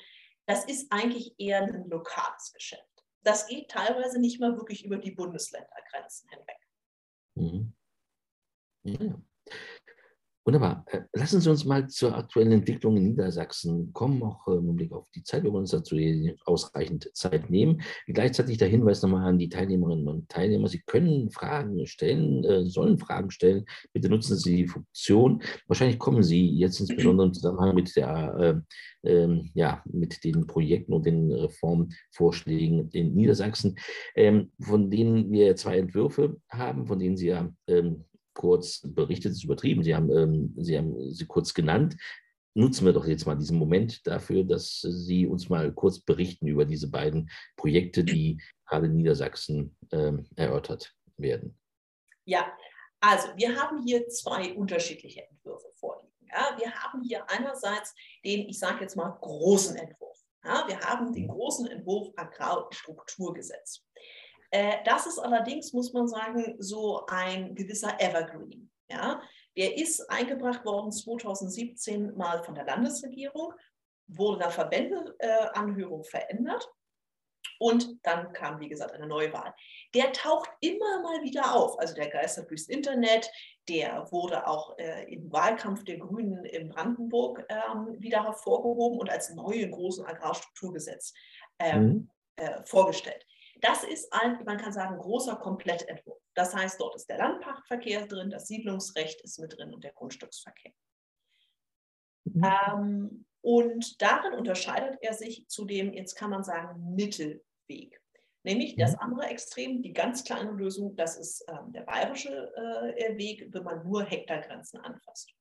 das ist eigentlich eher ein lokales Geschäft. Das geht teilweise nicht mal wirklich über die Bundesländergrenzen hinweg. Mhm. Ja. Wunderbar. Äh, lassen Sie uns mal zur aktuellen Entwicklung in Niedersachsen kommen, auch im Blick auf die Zeit. Wir wollen uns dazu ausreichend Zeit nehmen. Gleichzeitig der Hinweis nochmal an die Teilnehmerinnen und Teilnehmer. Sie können Fragen stellen, äh, sollen Fragen stellen. Bitte nutzen Sie die Funktion. Wahrscheinlich kommen Sie jetzt insbesondere im Zusammenhang mit, der, äh, äh, ja, mit den Projekten und den Reformvorschlägen in Niedersachsen, ähm, von denen wir zwei Entwürfe haben, von denen Sie ja ähm, kurz berichtet, ist übertrieben. Sie haben, ähm, Sie haben sie kurz genannt. Nutzen wir doch jetzt mal diesen Moment dafür, dass Sie uns mal kurz berichten über diese beiden Projekte, die gerade in Niedersachsen ähm, erörtert werden. Ja, also wir haben hier zwei unterschiedliche Entwürfe vorliegen. Ja, wir haben hier einerseits den, ich sage jetzt mal, großen Entwurf. Ja, wir haben den großen Entwurf Agrarstrukturgesetz. Äh, das ist allerdings, muss man sagen, so ein gewisser Evergreen. Ja? Der ist eingebracht worden 2017 mal von der Landesregierung, wurde der Verbändeanhörung äh, verändert Und dann kam, wie gesagt, eine Neuwahl. Der taucht immer mal wieder auf. Also der geistert durchs Internet. Der wurde auch äh, im Wahlkampf der Grünen in Brandenburg ähm, wieder hervorgehoben und als neue großen Agrarstrukturgesetz ähm, mhm. äh, vorgestellt. Das ist ein, man kann sagen, großer Komplettentwurf. Das heißt, dort ist der Landpachtverkehr drin, das Siedlungsrecht ist mit drin und der Grundstücksverkehr. Mhm. Ähm, und darin unterscheidet er sich zu dem, jetzt kann man sagen, Mittelweg. Nämlich das mhm. andere Extrem, die ganz kleine Lösung, das ist ähm, der bayerische äh, Weg, wenn man nur Hektargrenzen anfasst.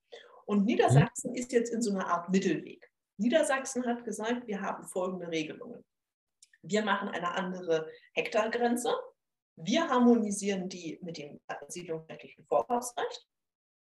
Und Niedersachsen ist jetzt in so einer Art Mittelweg. Niedersachsen hat gesagt, wir haben folgende Regelungen. Wir machen eine andere Hektargrenze. Wir harmonisieren die mit dem siedlungsrechtlichen Vorkaufsrecht.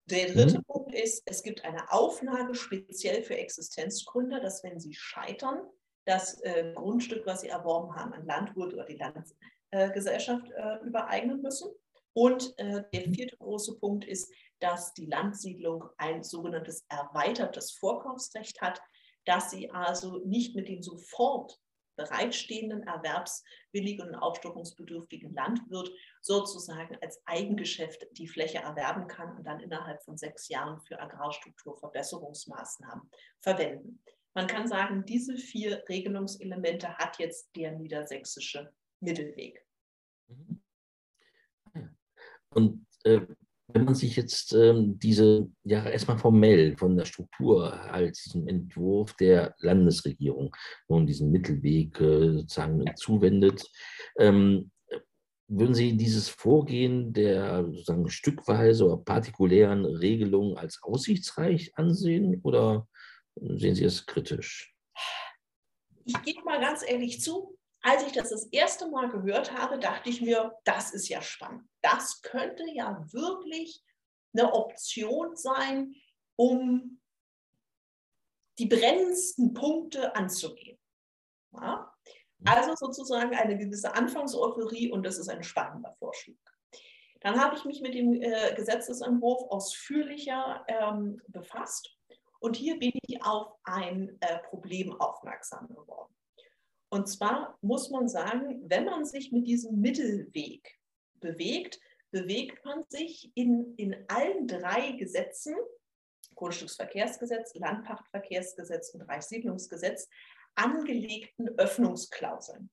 Der dritte mhm. Punkt ist, es gibt eine Auflage speziell für Existenzgründer, dass wenn sie scheitern, das äh, Grundstück, was sie erworben haben, an Landwirt oder die Landesgesellschaft äh, übereignen müssen. Und äh, der mhm. vierte große Punkt ist, dass die Landsiedlung ein sogenanntes erweitertes Vorkaufsrecht hat, dass sie also nicht mit dem sofort bereitstehenden, erwerbswilligen und aufstockungsbedürftigen Landwirt sozusagen als Eigengeschäft die Fläche erwerben kann und dann innerhalb von sechs Jahren für Agrarstrukturverbesserungsmaßnahmen verwenden. Man kann sagen, diese vier Regelungselemente hat jetzt der niedersächsische Mittelweg. Mhm. Und äh, wenn man sich jetzt ähm, diese, ja, erstmal formell von der Struktur als diesem Entwurf der Landesregierung nun diesen Mittelweg äh, sozusagen zuwendet, ähm, würden Sie dieses Vorgehen der sozusagen stückweise oder partikulären Regelungen als aussichtsreich ansehen oder sehen Sie es kritisch? Ich gebe mal ganz ehrlich zu, als ich das das erste Mal gehört habe, dachte ich mir, das ist ja spannend. Das könnte ja wirklich eine Option sein, um die brennendsten Punkte anzugehen. Ja? Also sozusagen eine gewisse Anfangseuphorie und das ist ein spannender Vorschlag. Dann habe ich mich mit dem äh, Gesetzesentwurf ausführlicher ähm, befasst und hier bin ich auf ein äh, Problem aufmerksam geworden. Und zwar muss man sagen, wenn man sich mit diesem Mittelweg bewegt, bewegt man sich in, in allen drei Gesetzen, Grundstücksverkehrsgesetz, Landpachtverkehrsgesetz und Reichssiedlungsgesetz, angelegten Öffnungsklauseln.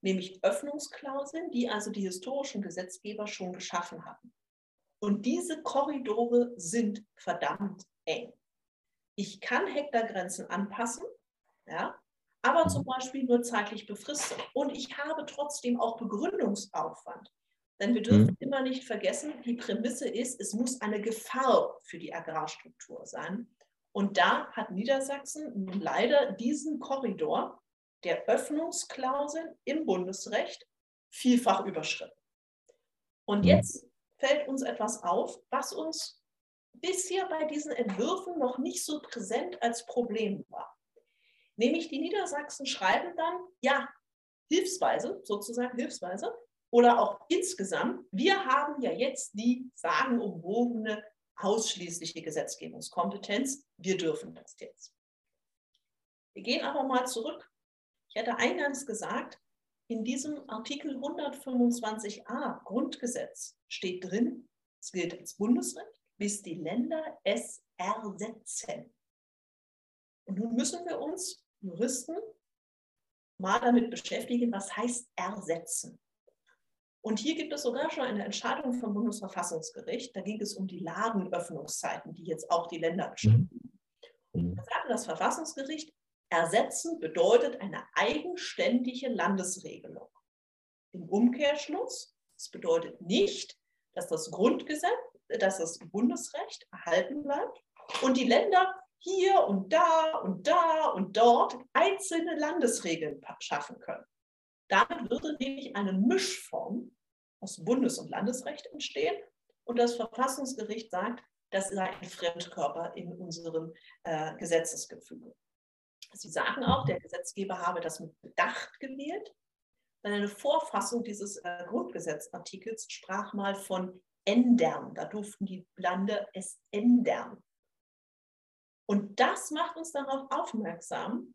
Nämlich Öffnungsklauseln, die also die historischen Gesetzgeber schon geschaffen hatten. Und diese Korridore sind verdammt eng. Ich kann Hektargrenzen anpassen, ja, aber zum Beispiel nur zeitlich befristet. Und ich habe trotzdem auch Begründungsaufwand. Denn wir dürfen mhm. immer nicht vergessen, die Prämisse ist, es muss eine Gefahr für die Agrarstruktur sein. Und da hat Niedersachsen nun leider diesen Korridor der Öffnungsklausel im Bundesrecht vielfach überschritten. Und mhm. jetzt fällt uns etwas auf, was uns bisher bei diesen Entwürfen noch nicht so präsent als Problem war. Nämlich die Niedersachsen schreiben dann, ja, hilfsweise, sozusagen hilfsweise, oder auch insgesamt, wir haben ja jetzt die sagenumwogene ausschließliche Gesetzgebungskompetenz. Wir dürfen das jetzt. Wir gehen aber mal zurück. Ich hatte eingangs gesagt, in diesem Artikel 125a Grundgesetz steht drin, es gilt als Bundesrecht, bis die Länder es ersetzen. Und nun müssen wir uns Juristen mal damit beschäftigen, was heißt ersetzen. Und hier gibt es sogar schon eine Entscheidung vom Bundesverfassungsgericht. Da ging es um die Ladenöffnungszeiten, die jetzt auch die Länder bestimmen. Mhm. Da sagte das Verfassungsgericht, ersetzen bedeutet eine eigenständige Landesregelung. Im Umkehrschluss, es bedeutet nicht, dass das Grundgesetz, dass das Bundesrecht erhalten bleibt und die Länder hier und da und da und dort einzelne Landesregeln schaffen können. Damit würde nämlich eine Mischform aus Bundes- und Landesrecht entstehen und das Verfassungsgericht sagt, das ist ein Fremdkörper in unserem äh, Gesetzesgefüge. Sie sagen auch, der Gesetzgeber habe das mit Bedacht gewählt. Denn eine Vorfassung dieses äh, Grundgesetzartikels sprach mal von ändern. Da durften die Lande es ändern. Und das macht uns darauf aufmerksam,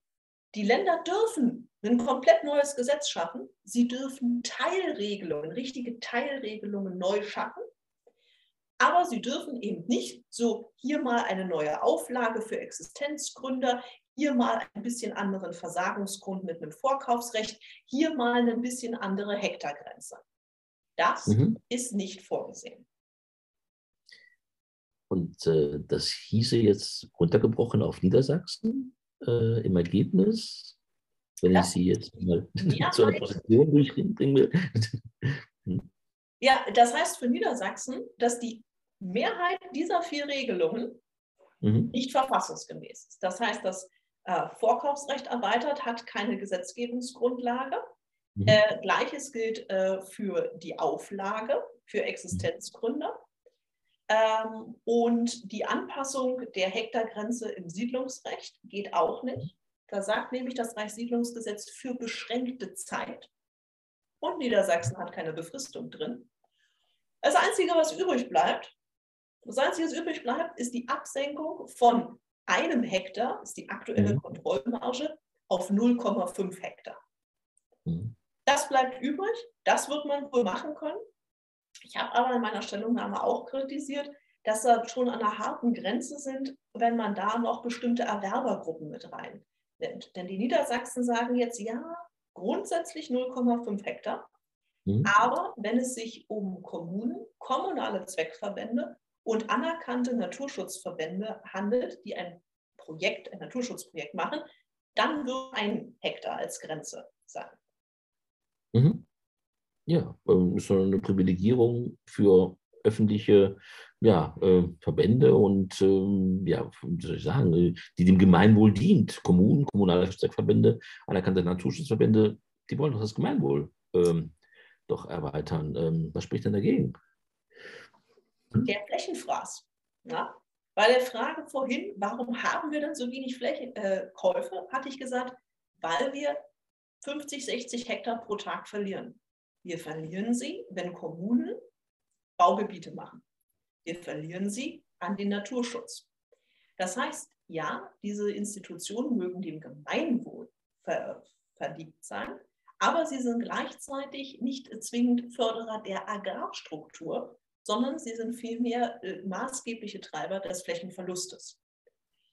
Die Länder dürfen ein komplett neues Gesetz schaffen. Sie dürfen Teilregelungen, richtige Teilregelungen neu schaffen. Aber sie dürfen eben nicht so hier mal eine neue Auflage für Existenzgründer, hier mal ein bisschen anderen Versagungsgrund mit einem Vorkaufsrecht, hier mal eine bisschen andere Hektargrenze. Das mhm. ist nicht vorgesehen. Und äh, das hieße jetzt runtergebrochen auf Niedersachsen äh, im Ergebnis, wenn das, ich Sie jetzt mal *laughs* ja, zu einer Position durchbringen will. hm. Ja, das heißt für Niedersachsen, dass die Mehrheit dieser vier Regelungen mhm. nicht verfassungsgemäß ist. Das heißt, das äh, Vorkaufsrecht erweitert hat keine Gesetzgebungsgrundlage. Mhm. Äh, Gleiches gilt äh, für die Auflage für Existenzgründer. Ähm, und die Anpassung der Hektargrenze im Siedlungsrecht geht auch nicht. Da sagt nämlich das Reichssiedlungsgesetz für beschränkte Zeit. Und Niedersachsen hat keine Befristung drin. Das Einzige, was übrig bleibt, das Einzige, was übrig bleibt, ist die Absenkung von einem Hektar, ist die aktuelle mhm. Kontrollmarge, auf 0,5 Hektar. Mhm. Das bleibt übrig, das wird man wohl machen können. Ich habe aber in meiner Stellungnahme auch kritisiert, dass wir schon an einer harten Grenze sind, wenn man da noch bestimmte Erwerbergruppen mit reinnimmt. Denn die Niedersachsen sagen jetzt, ja, grundsätzlich 0,5 Hektar. Mhm. Aber wenn es sich um Kommunen, kommunale Zweckverbände und anerkannte Naturschutzverbände handelt, die ein Projekt, ein Naturschutzprojekt machen, dann wird ein Hektar als Grenze sein. Mhm. Ja, ähm, ist eine Privilegierung für öffentliche ja, äh, Verbände und ähm, ja, wie soll ich sagen, äh, die dem Gemeinwohl dient. Kommunen, kommunale Zweckverbände, anerkannte Naturschutzverbände, die wollen doch das Gemeinwohl ähm, doch erweitern. Ähm, was spricht denn dagegen? Hm? Der Flächenfraß. Ja? Bei der Frage vorhin, warum haben wir dann so wenig Flächenkäufe, äh, hatte ich gesagt, weil wir 50, 60 Hektar pro Tag verlieren. Wir verlieren sie, wenn Kommunen Baugebiete machen. Wir verlieren sie an den Naturschutz. Das heißt, ja, diese Institutionen mögen dem Gemeinwohl ver verliebt sein, aber sie sind gleichzeitig nicht zwingend Förderer der Agrarstruktur, sondern sie sind vielmehr äh, maßgebliche Treiber des Flächenverlustes.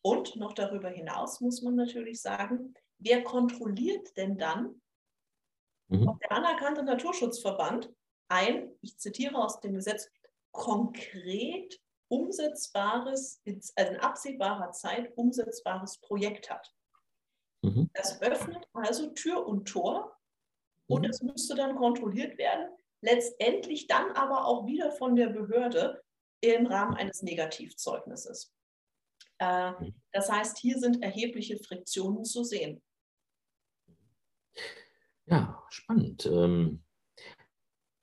Und noch darüber hinaus muss man natürlich sagen, wer kontrolliert denn dann, mhm. ob der anerkannte Naturschutzverband ein, ich zitiere aus dem Gesetz, konkret umsetzbares, also in absehbarer Zeit umsetzbares Projekt hat. Mhm. Das öffnet also Tür und Tor und mhm. es müsste dann kontrolliert werden, letztendlich dann aber auch wieder von der Behörde im Rahmen eines Negativzeugnisses. Äh, mhm. das heißt, hier sind erhebliche Friktionen zu sehen. Ja, spannend. Ähm,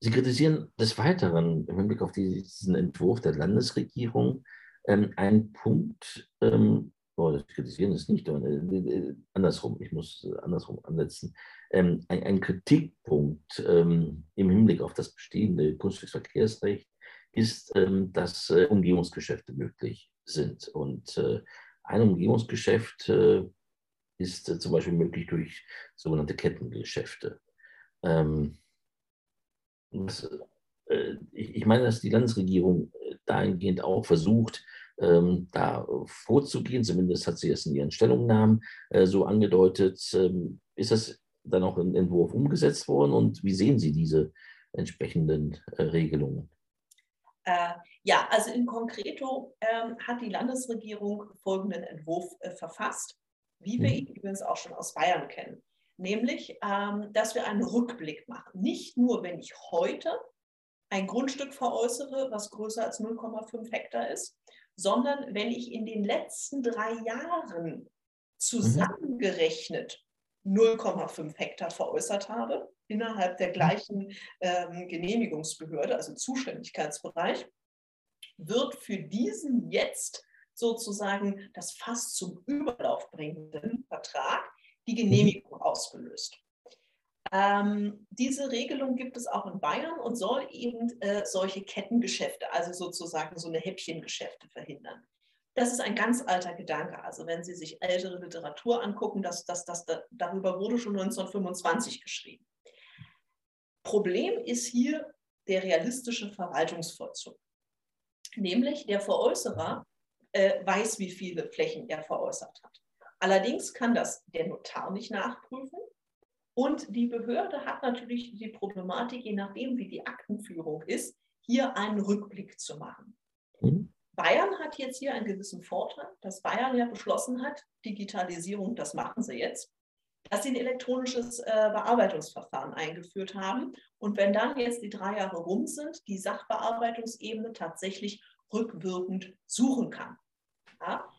Sie kritisieren des Weiteren im Hinblick auf diesen Entwurf der Landesregierung ähm, einen Punkt, ähm, oh, das kritisieren ist nicht, aber, äh, äh, andersrum, ich muss äh, andersrum ansetzen, ähm, ein, ein, Kritikpunkt ähm, im Hinblick auf das bestehende Kunstverkehrsrecht ist, ähm, dass äh, Umgehungsgeschäfte möglich sind. Und äh, ein Umgehungsgeschäft äh, ist äh, zum Beispiel möglich durch sogenannte Kettengeschäfte. Ähm, was, äh, ich, ich, meine, dass die Landesregierung äh, dahingehend auch versucht, ähm, da vorzugehen. Zumindest hat sie es in ihren Stellungnahmen äh, so angedeutet. Ähm, ist das dann auch im Entwurf umgesetzt worden und wie sehen Sie diese entsprechenden äh, Regelungen? Äh, ja, also in Konkreto ähm, hat die Landesregierung folgenden Entwurf äh, verfasst wie wir mhm. ihn übrigens auch schon aus Bayern kennen. Nämlich, ähm, dass wir einen Rückblick machen. Nicht nur, wenn ich heute ein Grundstück veräußere, was größer als 0,5 Hektar ist, sondern wenn ich in den letzten drei Jahren zusammengerechnet 0,5 Hektar veräußert habe, innerhalb der gleichen ähm, Genehmigungsbehörde, also Zuständigkeitsbereich, wird für diesen jetzt sozusagen das Fass zum Überlauf bringenden Vertrag die mhm. Genehmigung ausgelöst. Ähm, diese Regelung gibt es auch in Bayern und soll eben äh, solche Kettengeschäfte, also sozusagen so eine Häppchengeschäfte verhindern. Das ist ein ganz alter Gedanke. Also wenn Sie sich ältere Literatur angucken, das, das, das, darüber wurde schon 1925 geschrieben. Problem ist hier der realistische Verwaltungsvollzug. Nämlich der Veräußerer äh, weiß, wie viele Flächen er veräußert hat. Allerdings kann das der Notar nicht nachprüfen. Und die Behörde hat natürlich die Problematik, je nachdem, wie die Aktenführung ist, hier einen Rückblick zu machen. Mhm. Bayern hat jetzt hier einen gewissen Vorteil, dass Bayern ja beschlossen hat, Digitalisierung, das machen sie jetzt, dass sie ein elektronisches äh, Bearbeitungsverfahren eingeführt haben. Und wenn dann jetzt die drei Jahre rum sind, die Sachbearbeitungsebene tatsächlich rückwirkend suchen kann. Ja?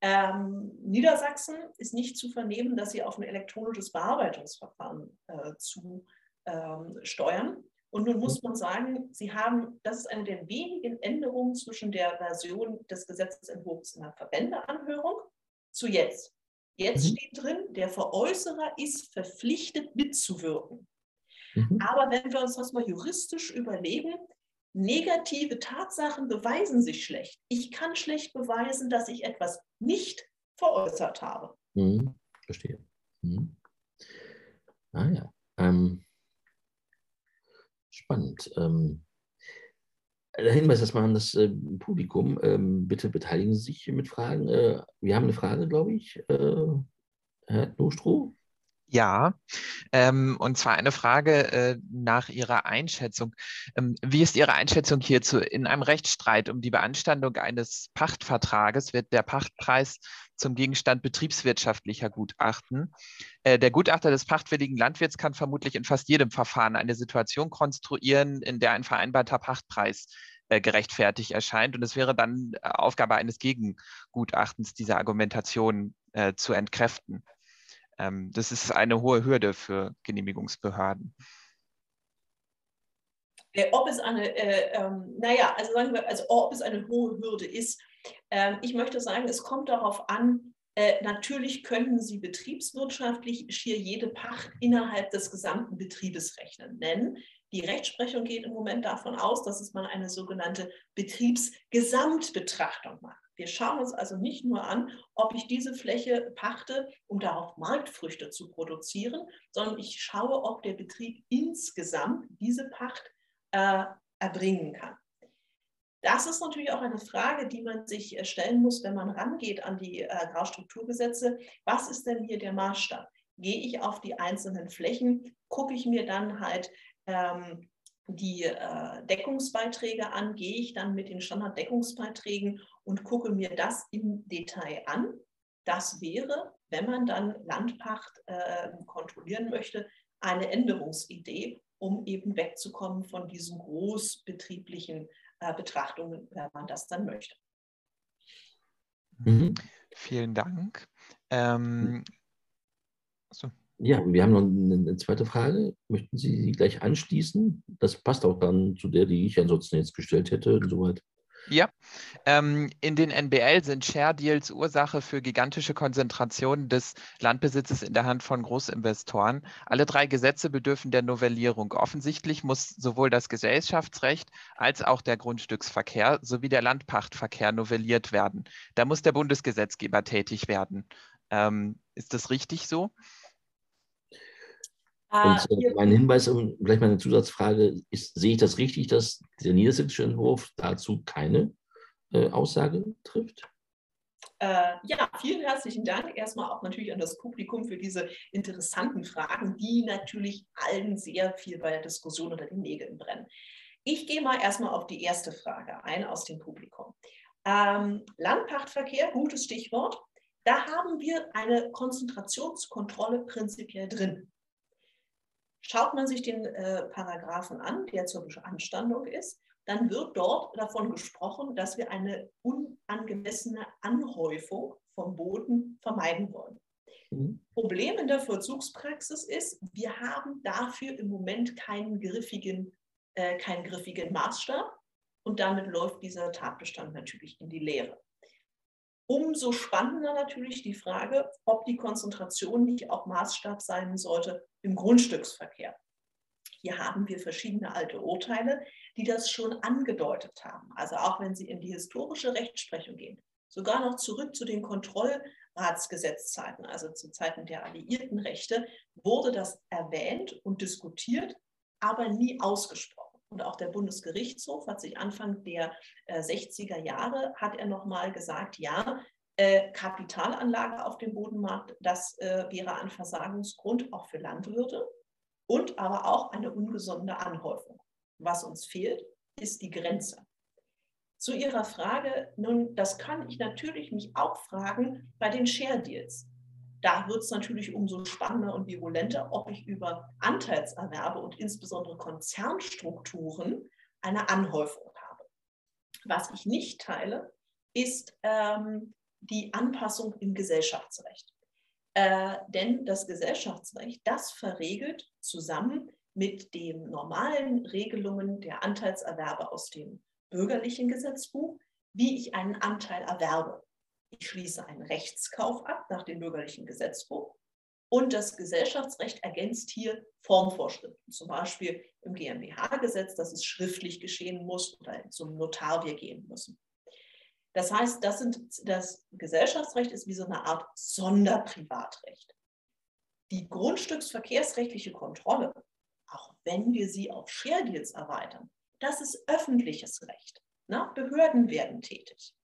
Ähm, Niedersachsen ist nicht zu vernehmen, dass sie auf ein elektronisches Bearbeitungsverfahren äh, zu ähm, steuern. Und nun muss man sagen, sie haben, das ist eine der wenigen Änderungen zwischen der Version des Gesetzentwurfs in der Verbändeanhörung zu jetzt. Jetzt mhm. steht drin, der Veräußerer ist verpflichtet mitzuwirken. Mhm. Aber wenn wir uns das mal juristisch überlegen, negative Tatsachen beweisen sich schlecht. Ich kann schlecht beweisen, dass ich etwas nicht veräußert habe. Mhm, verstehe. Mhm. Ah ja. Ähm, spannend. Ähm, der Hinweis erstmal an das äh, Publikum. Ähm, bitte beteiligen Sie sich mit Fragen. Äh, wir haben eine Frage, glaube ich. Äh, Herr Nostro? Ja, ähm, und zwar eine Frage äh, nach Ihrer Einschätzung. Ähm, wie ist Ihre Einschätzung hierzu? In einem Rechtsstreit um die Beanstandung eines Pachtvertrages wird der Pachtpreis zum Gegenstand betriebswirtschaftlicher Gutachten. Äh, der Gutachter des pachtwilligen Landwirts kann vermutlich in fast jedem Verfahren eine Situation konstruieren, in der ein vereinbarter Pachtpreis äh, gerechtfertigt erscheint. Und es wäre dann äh, Aufgabe eines Gegengutachtens, diese Argumentation äh, zu entkräften. Ähm, das ist eine hohe Hürde für Genehmigungsbehörden. Äh, ob es eine, äh, ähm, naja, also sagen wir, also ob es eine hohe Hürde ist, äh, ich möchte sagen, es kommt darauf an, äh, natürlich können Sie betriebswirtschaftlich schier jede Pacht innerhalb des gesamten Betriebes rechnen. Denn die Rechtsprechung geht im Moment davon aus, dass es mal eine sogenannte Betriebsgesamtbetrachtung macht. Wir schauen uns also nicht nur an, ob ich diese Fläche pachte, um darauf Marktfrüchte zu produzieren, sondern ich schaue, ob der Betrieb insgesamt diese Pacht äh, erbringen kann. Das ist natürlich auch eine Frage, die man sich äh, stellen muss, wenn man rangeht an die äh, Agrarstrukturgesetze. Was ist denn hier der Maßstab? Gehe ich auf die einzelnen Flächen, gucke ich mir dann halt ähm, die äh, Deckungsbeiträge an, gehe ich dann mit den Standarddeckungsbeiträgen und gucke mir das im Detail an. Das wäre, wenn man dann Landpacht äh, kontrollieren möchte, eine Änderungsidee, um eben wegzukommen von diesen großbetrieblichen äh, Betrachtungen, wenn man das dann möchte. Mhm. Vielen Dank. Ähm, so. Ja, wir haben noch eine, zweite Frage. Möchten Sie sie gleich anschließen? Das passt auch dann zu der, die ich ansonsten jetzt gestellt hätte, insoweit. Ja, ähm, in den NBL sind Share Deals Ursache für gigantische Konzentrationen des Landbesitzes in der Hand von Großinvestoren. Alle drei Gesetze bedürfen der Novellierung. Offensichtlich muss sowohl das Gesellschaftsrecht als auch der Grundstücksverkehr sowie der Landpachtverkehr novelliert werden. Da muss der Bundesgesetzgeber tätig werden. Ähm, ist das richtig so? Und äh, mein Hinweis und gleich meine Zusatzfrage ist, sehe ich das richtig, dass der niedersächsische Entwurf dazu keine äh, Aussage trifft? Äh, ja, vielen herzlichen Dank erstmal auch natürlich an das Publikum für diese interessanten Fragen, die natürlich allen sehr viel bei der Diskussion unter den Nägeln brennen. Ich gehe mal erstmal auf die erste Frage ein aus dem Publikum. Ähm, Landpachtverkehr, gutes Stichwort. Da haben wir eine Konzentrationskontrolle prinzipiell drin. Schaut man sich den äh, Paragraphen an, der zur Beanstandung ist, dann wird dort davon gesprochen, dass wir eine unangemessene Anhäufung vom Boden vermeiden wollen. Mhm. Problem in der Vollzugspraxis ist, wir haben dafür im Moment keinen griffigen, äh, keinen griffigen Maßstab und damit läuft dieser Tatbestand natürlich in die Leere. Umso spannender natürlich die Frage, ob die Konzentration nicht auch Maßstab sein sollte im Grundstücksverkehr. Hier haben wir verschiedene alte Urteile, die das schon angedeutet haben. Also auch wenn Sie in die historische Rechtsprechung gehen, sogar noch zurück zu den Kontrollratsgesetzzeiten, also zu Zeiten der alliierten Rechte, wurde das erwähnt und diskutiert, aber nie ausgesprochen. Und auch der Bundesgerichtshof hat sich Anfang der äh, 60er Jahre, hat er nochmal gesagt, ja, äh, Kapitalanlage auf dem Bodenmarkt, das äh, wäre ein Versagungsgrund auch für Landwirte und aber auch eine ungesunde Anhäufung. Was uns fehlt, ist die Grenze. Zu Ihrer Frage, nun, das kann ich natürlich mich auch fragen bei den Share Deals. Da wird es natürlich umso spannender und virulenter, ob ich über Anteilserwerbe und insbesondere Konzernstrukturen eine Anhäufung habe. Was ich nicht teile, ist ähm, die Anpassung im Gesellschaftsrecht. Äh, denn das Gesellschaftsrecht, das verregelt zusammen mit den normalen Regelungen der Anteilserwerbe aus dem bürgerlichen Gesetzbuch, wie ich einen Anteil erwerbe. Ich schließe einen Rechtskauf ab nach dem bürgerlichen Gesetzbuch und das Gesellschaftsrecht ergänzt hier Formvorschriften, zum Beispiel im GmbH-Gesetz, dass es schriftlich geschehen muss oder zum Notar wir gehen müssen. Das heißt, das, sind, das Gesellschaftsrecht ist wie so eine Art Sonderprivatrecht. Die grundstücksverkehrsrechtliche Kontrolle, auch wenn wir sie auf Share Deals erweitern, das ist öffentliches Recht. Na, Behörden werden tätig.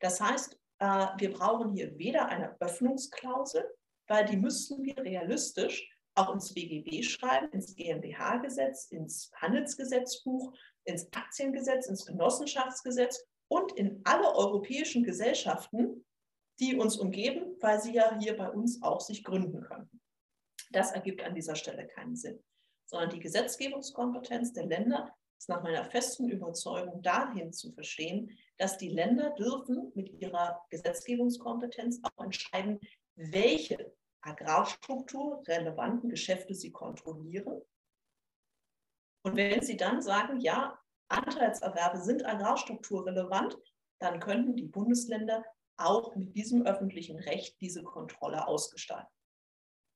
Das heißt, äh, wir brauchen hier weder eine Öffnungsklausel, weil die müssten wir realistisch auch ins BGB schreiben, ins GmbH-Gesetz, ins Handelsgesetzbuch, ins Aktiengesetz, ins Genossenschaftsgesetz und in alle europäischen Gesellschaften, die uns umgeben, weil sie ja hier bei uns auch sich gründen können. Das ergibt an dieser Stelle keinen Sinn, sondern die Gesetzgebungskompetenz der Länder ist nach meiner festen Überzeugung dahin zu verstehen, dass die Länder dürfen mit ihrer Gesetzgebungskompetenz auch entscheiden, welche Agrarstruktur relevanten Geschäfte sie kontrollieren. Und wenn sie dann sagen, ja, Anteilserwerbe sind agrarstrukturrelevant, dann könnten die Bundesländer auch mit diesem öffentlichen Recht diese Kontrolle ausgestalten.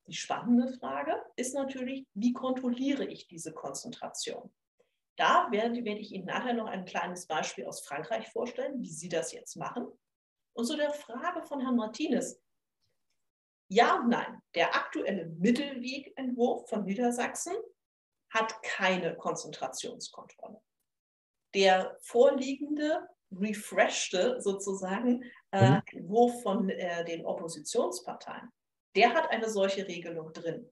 Die spannende Frage ist natürlich, wie kontrolliere ich diese Konzentration? Da werde, werde ich Ihnen nachher noch ein kleines Beispiel aus Frankreich vorstellen, wie Sie das jetzt machen. Und zu der Frage von Herrn Martinez. Ja und nein, der aktuelle Mittelwegentwurf von Niedersachsen hat keine Konzentrationskontrolle der vorliegende, refreshte sozusagen äh, mhm. Entwurf von äh, den Oppositionsparteien, der hat eine solche Regelung drin.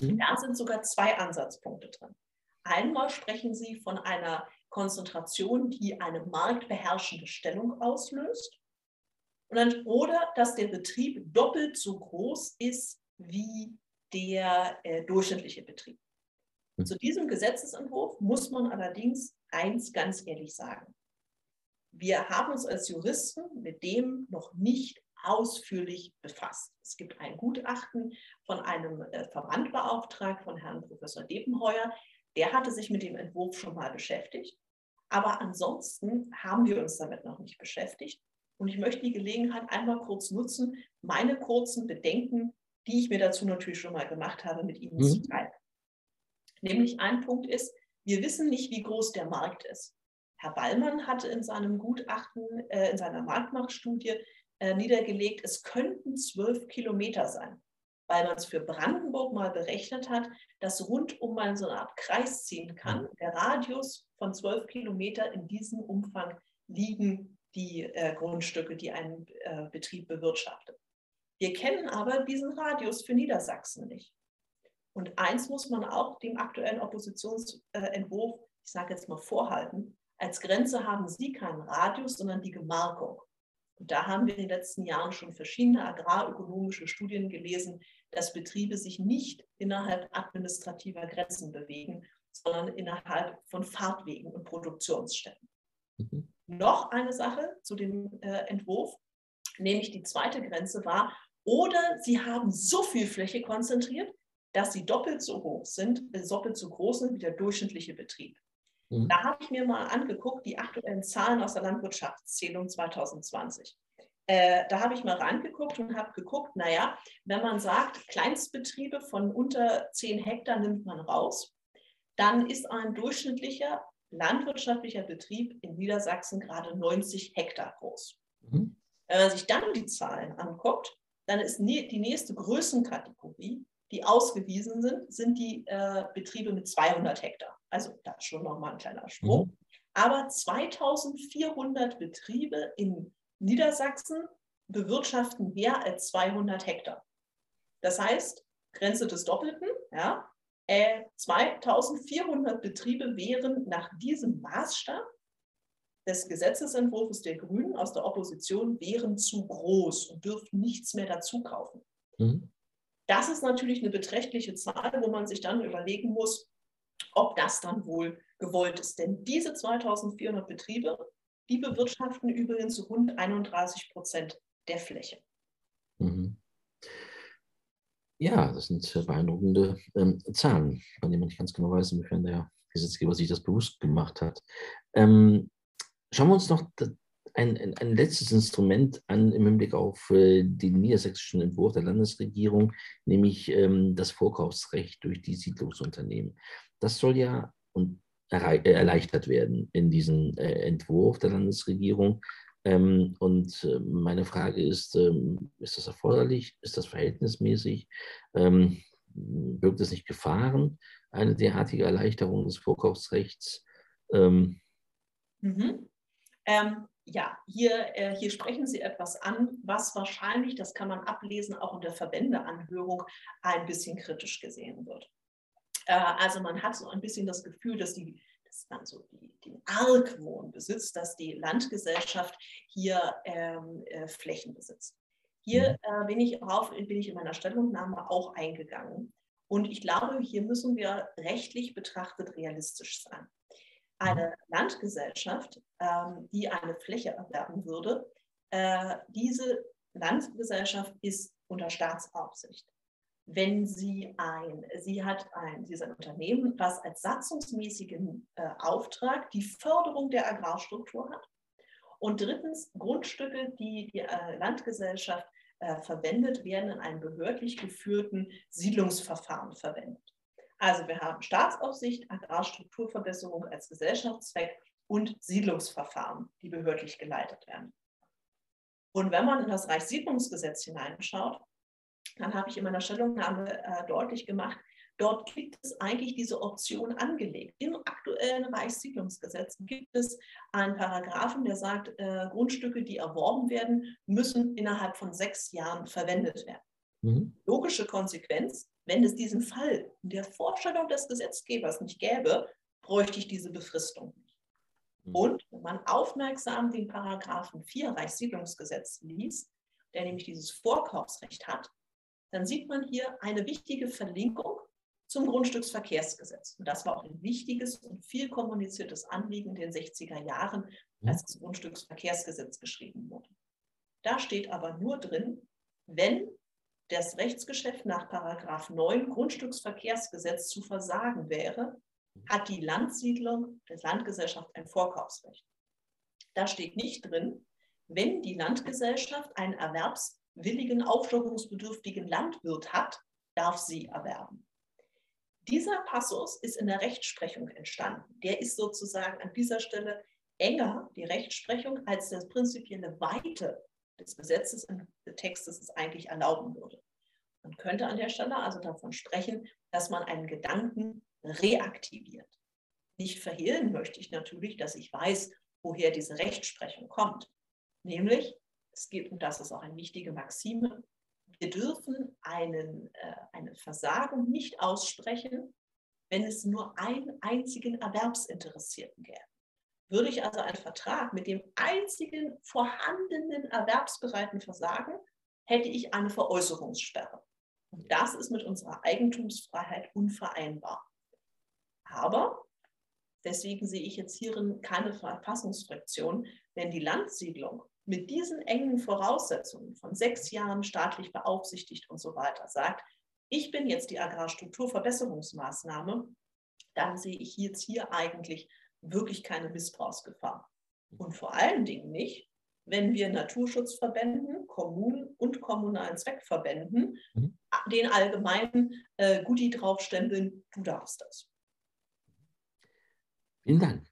Mhm. Da sind sogar zwei Ansatzpunkte drin. Einmal sprechen Sie von einer Konzentration, die eine marktbeherrschende Stellung auslöst. Dann, oder dass der Betrieb doppelt so groß ist wie der äh, durchschnittliche Betrieb. Mhm. Zu diesem Gesetzesentwurf muss man allerdings eins ganz ehrlich sagen. Wir haben uns als Juristen mit dem noch nicht ausführlich befasst. Es gibt ein Gutachten von einem äh, Verband beauftragt, von Herrn Professor Depenheuer. Der hatte sich mit dem Entwurf schon mal beschäftigt. Aber ansonsten haben wir uns damit noch nicht beschäftigt. Und ich möchte die Gelegenheit einmal kurz nutzen, meine kurzen Bedenken, die ich mir dazu natürlich schon mal gemacht habe, mit Ihnen mhm. zu teilen. Nämlich ein Punkt ist, wir wissen nicht, wie groß der Markt ist. Herr Ballmann hatte in seinem Gutachten, äh, in seiner Marktmachtstudie äh, niedergelegt, es könnten zwölf Kilometer sein, weil man es für Brandenburg mal berechnet hat, dass rundum man so eine Art Kreis ziehen kann. Der Radius von zwölf Kilometer in diesem Umfang liegen die äh, Grundstücke, die ein äh, Betrieb bewirtschaftet. Wir kennen aber diesen Radius für Niedersachsen nicht. Und eins muss man auch dem aktuellen Oppositionsentwurf, ich sage jetzt mal, vorhalten. Als Grenze haben Sie keinen Radius, sondern die Gemarkung. Und da haben wir in den letzten Jahren schon verschiedene agrarökonomische Studien gelesen, dass Betriebe sich nicht innerhalb administrativer Grenzen bewegen, sondern innerhalb von Fahrtwegen und Produktionsstätten. Mhm. Noch eine Sache zu dem äh, Entwurf, nämlich die zweite Grenze war, oder Sie haben so viel Fläche konzentriert, dass sie doppelt so hoch sind, äh, doppelt so groß sind wie der durchschnittliche Betrieb. Mhm. Da habe ich mir mal angeguckt, die aktuellen Zahlen aus der Landwirtschaftszählung 2020. Äh, da habe ich mal reingeguckt und habe geguckt, naja, wenn man sagt, Kleinstbetriebe von unter 10 Hektar nimmt man raus, dann ist ein durchschnittlicher landwirtschaftlicher Betrieb in Niedersachsen gerade 90 Hektar groß. Mhm. Wenn man sich dann die Zahlen anguckt, dann ist die nächste Größenkategorie, die ausgewiesen sind, sind die äh, Betriebe mit 200 Hektar. Also da ist schon nochmal ein kleiner Sprung. Mhm. Aber 2400 Betriebe in Niedersachsen bewirtschaften mehr als 200 Hektar. Das heißt, Grenze des Doppelten, ja, äh, 2400 Betriebe wären nach diesem Maßstab des Gesetzesentwurfs der Grünen aus der Opposition wären zu groß und dürften nichts mehr dazu kaufen. Mhm. Das ist natürlich eine beträchtliche Zahl, wo man sich dann überlegen muss, ob das dann wohl gewollt ist. Denn diese 2400 Betriebe, die bewirtschaften übrigens rund 31 Prozent der Fläche. Mhm. Ja, das sind beeindruckende ähm, Zahlen, bei denen man nicht ganz genau weiß, inwiefern der Gesetzgeber sich das bewusst gemacht hat. Ähm, schauen wir uns noch ein, ein, letztes Instrument an im Hinblick auf äh, den niedersächsischen Entwurf der Landesregierung, nämlich ähm, das Vorkaufsrecht durch die Siedlungsunternehmen. Das soll ja äh, erleichtert werden in diesem äh, Entwurf der Landesregierung. Ähm, und meine Frage ist, ähm, ist das erforderlich? Ist das verhältnismäßig? Birgt es nicht Gefahren, eine derartige Erleichterung des Vorkaufsrechts? Mhm. Ähm, ja, hier, äh, hier sprechen Sie etwas an, was wahrscheinlich, das kann man ablesen, auch in der Verbändeanhörung ein bisschen kritisch gesehen wird. Äh, also man hat so ein bisschen das Gefühl, dass die dass man so die, den Argwohn besitzt, dass die Landgesellschaft hier ähm, äh, Flächen besitzt. Hier mhm. äh, bin, ich auf, bin ich in meiner Stellungnahme auch eingegangen. Und ich glaube, hier müssen wir rechtlich betrachtet realistisch sein. Eine mhm. Landgesellschaft, ähm, die eine Fläche erwerben würde, äh, diese Landgesellschaft ist unter Staatsaufsicht wenn sie ein, sie hat ein, sie ist ein Unternehmen, was als satzungsmäßigen äh, Auftrag die Förderung der Agrarstruktur hat. Und drittens, Grundstücke, die die äh, Landgesellschaft äh, verwendet, werden in einem behördlich geführten Siedlungsverfahren verwendet. Also wir haben Staatsaufsicht, Agrarstrukturverbesserung als Gesellschaftszweck und Siedlungsverfahren, die behördlich geleitet werden. Und wenn man in das Reichssiedlungsgesetz hineinschaut, dann habe ich in meiner Stellungnahme äh, deutlich gemacht, dort gibt es eigentlich diese Option angelegt. Im aktuellen Reichssiedlungsgesetz gibt es einen Paragraphen, der sagt, äh, Grundstücke, die erworben werden, müssen innerhalb von sechs Jahren verwendet werden. Mhm. Logische Konsequenz, wenn es diesen Fall in der Vorstellung des Gesetzgebers nicht gäbe, bräuchte ich diese Befristung nicht. Mhm. Und wenn man aufmerksam den Paragraphen 4 Reichssiedlungsgesetz liest, der nämlich dieses Vorkaufsrecht hat, dann sieht man hier eine wichtige Verlinkung zum Grundstücksverkehrsgesetz. Und das war auch ein wichtiges und viel kommuniziertes Anliegen in den 60er Jahren, mhm. als das Grundstücksverkehrsgesetz geschrieben wurde. Da steht aber nur drin, wenn das Rechtsgeschäft nach 9 Grundstücksverkehrsgesetz zu versagen wäre, hat die Landsiedlung der Landgesellschaft ein Vorkaufsrecht. Da steht nicht drin, wenn die Landgesellschaft einen Erwerbs willigen, aufstockungsbedürftigen Landwirt hat, darf sie erwerben. Dieser Passus ist in der Rechtsprechung entstanden. Der ist sozusagen an dieser Stelle enger, die Rechtsprechung, als das prinzipielle Weite des Gesetzes und des Textes es eigentlich erlauben würde. Man könnte an der Stelle also davon sprechen, dass man einen Gedanken reaktiviert. Nicht verhehlen möchte ich natürlich, dass ich weiß, woher diese Rechtsprechung kommt. Nämlich, es geht, und das ist auch eine wichtige Maxime, wir dürfen einen, äh, eine Versagung nicht aussprechen, wenn es nur einen einzigen Erwerbsinteressierten gäbe. Würde ich also einen Vertrag mit dem einzigen vorhandenen Erwerbsbereiten versagen, hätte ich eine Veräußerungssperre. Und das ist mit unserer Eigentumsfreiheit unvereinbar. Aber deswegen sehe ich jetzt hierin keine Verfassungsfraktion, wenn die Landsiedlung mit diesen engen Voraussetzungen von sechs Jahren staatlich beaufsichtigt und so weiter sagt, ich bin jetzt die Agrarstrukturverbesserungsmaßnahme, dann sehe ich jetzt hier eigentlich wirklich keine Missbrauchsgefahr. Und vor allen Dingen nicht, wenn wir Naturschutzverbänden, Kommunen und kommunalen Zweckverbänden mhm. den allgemeinen äh, Goodie draufstempeln, du darfst das. Vielen Dank.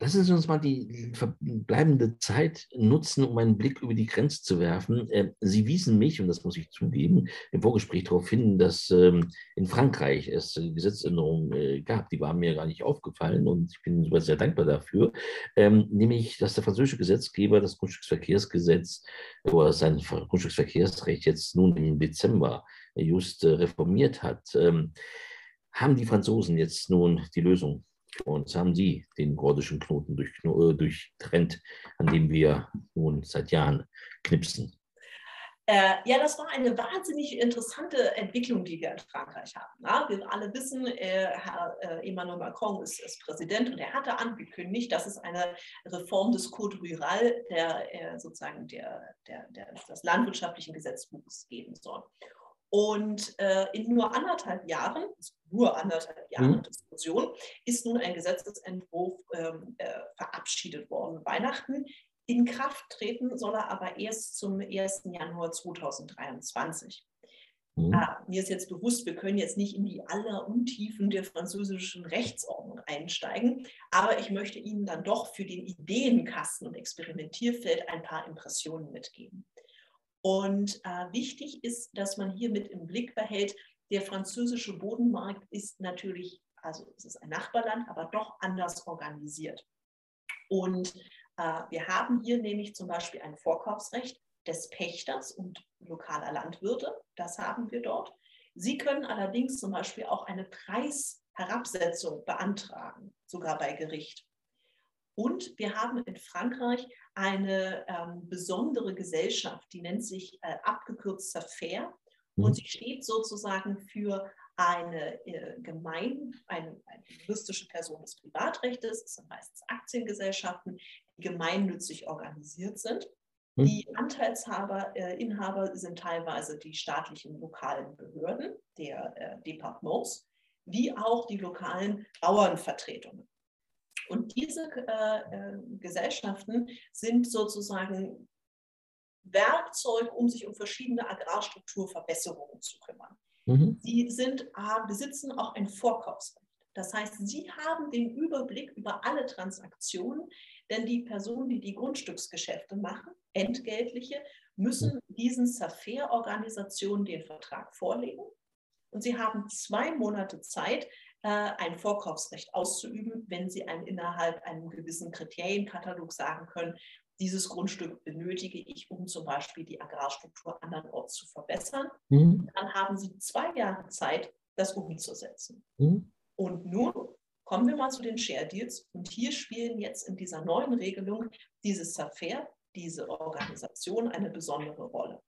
Lassen Sie uns mal die verbleibende Zeit nutzen, um einen Blick über die Grenze zu werfen. Ähm, Sie wiesen mich, und das muss ich zugeben, im Vorgespräch darauf hin, dass ähm, in Frankreich es Gesetzänderungen äh, gab. Die waren mir gar nicht aufgefallen und ich bin sehr dankbar dafür. Ähm, nämlich, dass der französische Gesetzgeber das Grundstücksverkehrsgesetz oder sein Grundstücksverkehrsrecht jetzt nun im Dezember just äh, reformiert hat. Haben die Franzosen jetzt nun die Lösung und haben sie den gordischen Knoten durch, äh, durchtrennt, an dem wir nun seit Jahren knipsen. Äh, ja, das war eine wahnsinnig interessante Entwicklung, die wir in Frankreich haben. Na, wir alle wissen, äh, Herr äh, Emmanuel Macron ist, ist, Präsident und er hatte angekündigt, dass es eine Reform des Code Rural, der äh, sozusagen der, der, der, des landwirtschaftlichen Gesetzbuches geben soll. Und äh, in nur anderthalb Jahren, nur anderthalb Jahren mhm. Diskussion, ist nun ein Gesetzesentwurf ähm, äh, verabschiedet worden. Weihnachten in Kraft treten soll er aber erst zum 1. Januar 2023. Mhm. Ah, mir ist jetzt bewusst, wir können jetzt nicht in die Alleruntiefen der französischen Rechtsordnung einsteigen, aber ich möchte Ihnen dann doch für den Ideenkasten und Experimentierfeld ein paar Impressionen mitgeben. Und äh, wichtig ist, dass man hier mit im Blick behält, der französische Bodenmarkt ist natürlich, also es ist ein Nachbarland, aber doch anders organisiert. Und äh, wir haben hier nämlich zum Beispiel ein Vorkaufsrecht des Pächters und lokaler Landwirte. Das haben wir dort. Sie können allerdings zum Beispiel auch eine Preisherabsetzung beantragen, sogar bei Gericht. Und wir haben in Frankreich eine ähm, besondere Gesellschaft, die nennt sich äh, abgekürzt Fair. Mhm. Und sie steht sozusagen für eine äh, gemein, eine, eine juristische Person des Privatrechts, das sind meistens Aktiengesellschaften, die gemeinnützig organisiert sind. Mhm. Die Anteilshaber, äh, Inhaber sind teilweise die staatlichen lokalen Behörden, der äh, Departements, wie auch die lokalen Bauernvertretungen. Und diese äh, äh, Gesellschaften sind sozusagen Werkzeug, um sich um verschiedene Agrarstrukturverbesserungen zu kümmern. Mhm. Sie sind, äh, besitzen auch ein Vorkaufsrecht. Das heißt, sie haben den Überblick über alle Transaktionen, denn die Personen, die die Grundstücksgeschäfte machen, entgeltliche, müssen diesen Safair-Organisationen den Vertrag vorlegen. Und sie haben zwei Monate Zeit, ein Vorkaufsrecht auszuüben, wenn sie ein, innerhalb einem gewissen Kriterienkatalog sagen können, dieses Grundstück benötige ich, um zum Beispiel die Agrarstruktur andernorts zu verbessern. Mhm. Dann haben Sie zwei Jahre Zeit, das umzusetzen. Mhm. Und nun kommen wir mal zu den Share Deals. Und hier spielen jetzt in dieser neuen Regelung dieses Safair, diese Organisation, eine besondere Rolle.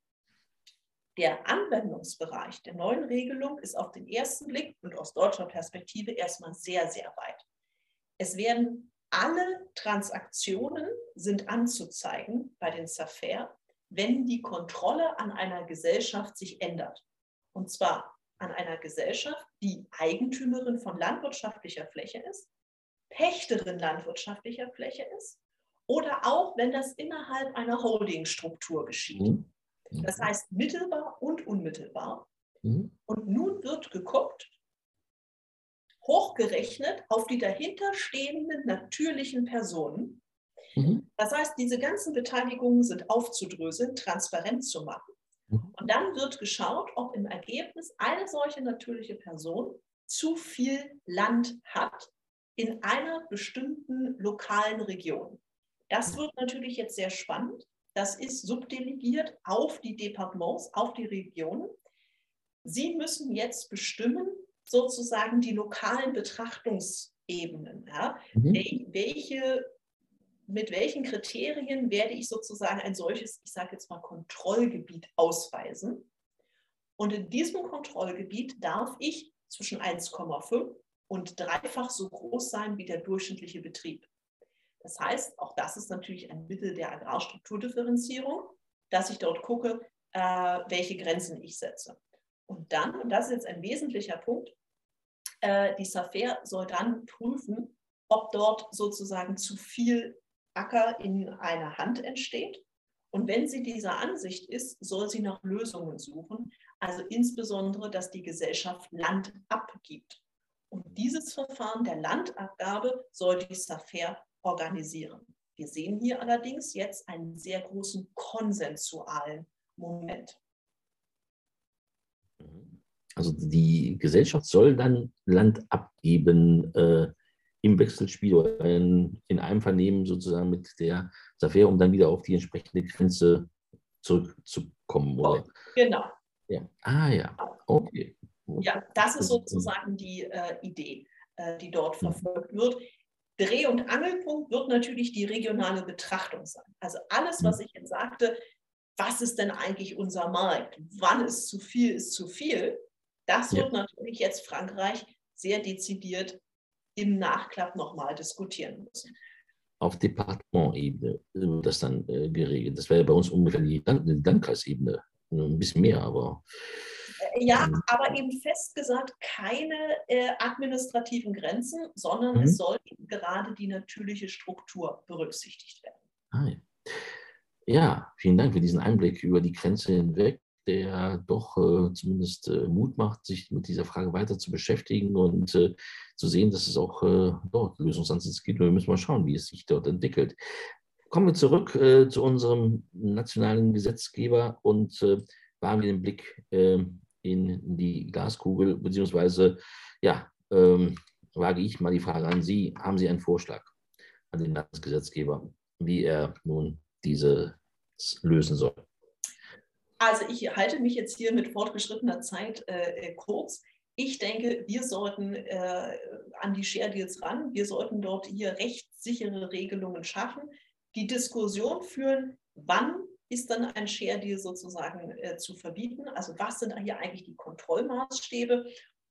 Der Anwendungsbereich der neuen Regelung ist auf den ersten Blick und aus deutscher Perspektive erstmal sehr, sehr weit. Es werden alle Transaktionen sind anzuzeigen bei den Safair, wenn die Kontrolle an einer Gesellschaft sich ändert. Und zwar an einer Gesellschaft, die Eigentümerin von landwirtschaftlicher Fläche ist, Pächterin landwirtschaftlicher Fläche ist oder auch, wenn das innerhalb einer Holdingstruktur geschieht. Mhm. Das mhm. heißt mittelbar und unmittelbar. Mhm. Und nun wird geguckt, hochgerechnet auf die dahinterstehenden natürlichen Personen. Mhm. Das heißt, diese ganzen Beteiligungen sind aufzudröseln, transparent zu machen. Mhm. Und dann wird geschaut, ob im Ergebnis eine solche natürliche Person zu viel Land hat in einer bestimmten lokalen Region. Das mhm. wird natürlich jetzt sehr spannend, das ist subdelegiert auf die Departements, auf die Regionen. Sie müssen jetzt bestimmen, sozusagen die lokalen Betrachtungsebenen. Ja? Mhm. Welche, mit welchen Kriterien werde ich sozusagen ein solches, ich sage jetzt mal, Kontrollgebiet ausweisen? Und in diesem Kontrollgebiet darf ich zwischen 1,5 und dreifach so groß sein wie der durchschnittliche Betrieb. Das heißt, auch das ist natürlich ein Mittel der Agrarstrukturdifferenzierung, dass ich dort gucke, äh, welche Grenzen ich setze. Und dann, und das ist jetzt ein wesentlicher Punkt, äh, die SAFER soll dann prüfen, ob dort sozusagen zu viel Acker in einer Hand entsteht. Und wenn sie dieser Ansicht ist, soll sie nach Lösungen suchen, also insbesondere, dass die Gesellschaft Land abgibt. Und dieses Verfahren der Landabgabe soll die SAFER organisieren. Wir sehen hier allerdings jetzt einen sehr großen konsensualen Moment. Also die Gesellschaft soll dann Land abgeben äh, im Wechselspiel oder in, in einem Vernehmen sozusagen mit der Saphir, um dann wieder auf die entsprechende Grenze zurückzukommen. Oder? Genau. Ja. Ah ja, okay. Ja, das ist sozusagen die äh, Idee, äh, die dort mhm. verfolgt wird. Dreh- und Angelpunkt wird natürlich die regionale Betrachtung sein. Also alles, was mhm. ich jetzt sagte, was ist denn eigentlich unser Markt? Wann ist zu viel, ist zu viel? Das wird ja. natürlich jetzt Frankreich sehr dezidiert im Nachklapp nochmal diskutieren müssen. Auf Departementebene wird das dann äh, geregelt. Das wäre bei uns ungefähr die, die Landkreisebene. Ein bisschen mehr, aber. Äh, ja, aber eben festgesagt, keine äh, administrativen Grenzen, sondern mhm. es soll gerade die natürliche Struktur berücksichtigt werden. Ah, ja. ja, vielen Dank für diesen Einblick über die Grenze hinweg der doch äh, zumindest äh, Mut macht, sich mit dieser Frage weiter zu beschäftigen und äh, zu sehen, dass es auch äh, dort Lösungsansätze gibt. Und wir müssen mal schauen, wie es sich dort entwickelt. Kommen wir zurück äh, zu unserem nationalen Gesetzgeber und äh, wagen wir den Blick ähm, in die Glaskugel, beziehungsweise, ja, ähm, wage ich mal die Frage an Sie. Haben Sie einen Vorschlag an den Landesgesetzgeber, wie er nun diese lösen soll? Also ich halte mich jetzt hier mit fortgeschrittener Zeit äh, kurz. Ich denke, wir sollten äh, an die Share Deals ran. Wir sollten dort hier rechtssichere Regelungen schaffen, die Diskussion führen, wann ist dann ein Share Deal sozusagen äh, zu verbieten? Also was sind hier eigentlich die Kontrollmaßstäbe?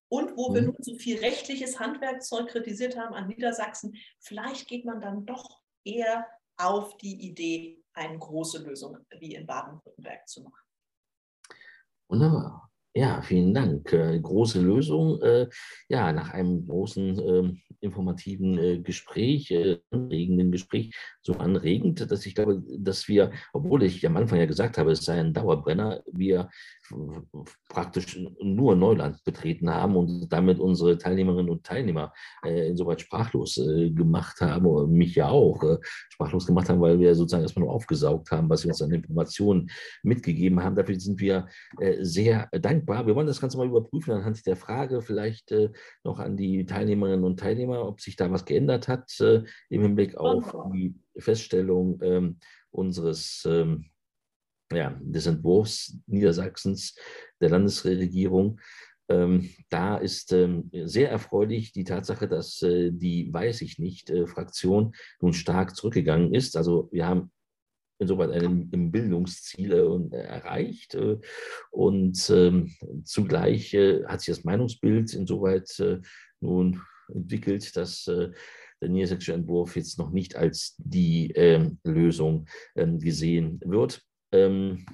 Und wo mhm. wir nun so viel rechtliches Handwerkzeug kritisiert haben an Niedersachsen, vielleicht geht man dann doch eher auf die Idee, eine große Lösung wie in Baden-Württemberg zu machen. Wunderbar. Ja, vielen Dank. Äh, große Lösung. Äh, ja, nach einem großen äh, informativen Gespräch, äh, anregenden Gespräch, so anregend, dass ich glaube, dass wir, obwohl ich am Anfang ja gesagt habe, es sei ein Dauerbrenner, wir praktisch nur Neuland betreten haben und damit unsere Teilnehmerinnen und Teilnehmer äh, insoweit sprachlos äh, gemacht haben, oder mich ja auch äh, sprachlos gemacht haben, weil wir sozusagen erstmal nur aufgesaugt haben, was wir uns an Informationen mitgegeben haben. Dafür sind wir äh, sehr dankbar. Wir wollen das Ganze mal überprüfen anhand der Frage vielleicht äh, noch an die Teilnehmerinnen und Teilnehmer, ob sich da was geändert hat äh, im Hinblick auf die Feststellung ähm, unseres ähm, ja, des Entwurfs Niedersachsens der Landesregierung. Ähm, da ist ähm, sehr erfreulich die Tatsache, dass äh, die Weiß ich nicht äh, Fraktion nun stark zurückgegangen ist. Also wir haben insoweit ein Bildungsziel äh, erreicht äh, und ähm, zugleich äh, hat sich das Meinungsbild insoweit äh, nun entwickelt, dass der niedersächsische Entwurf jetzt noch nicht als die ähm, Lösung ähm, gesehen wird. Ähm,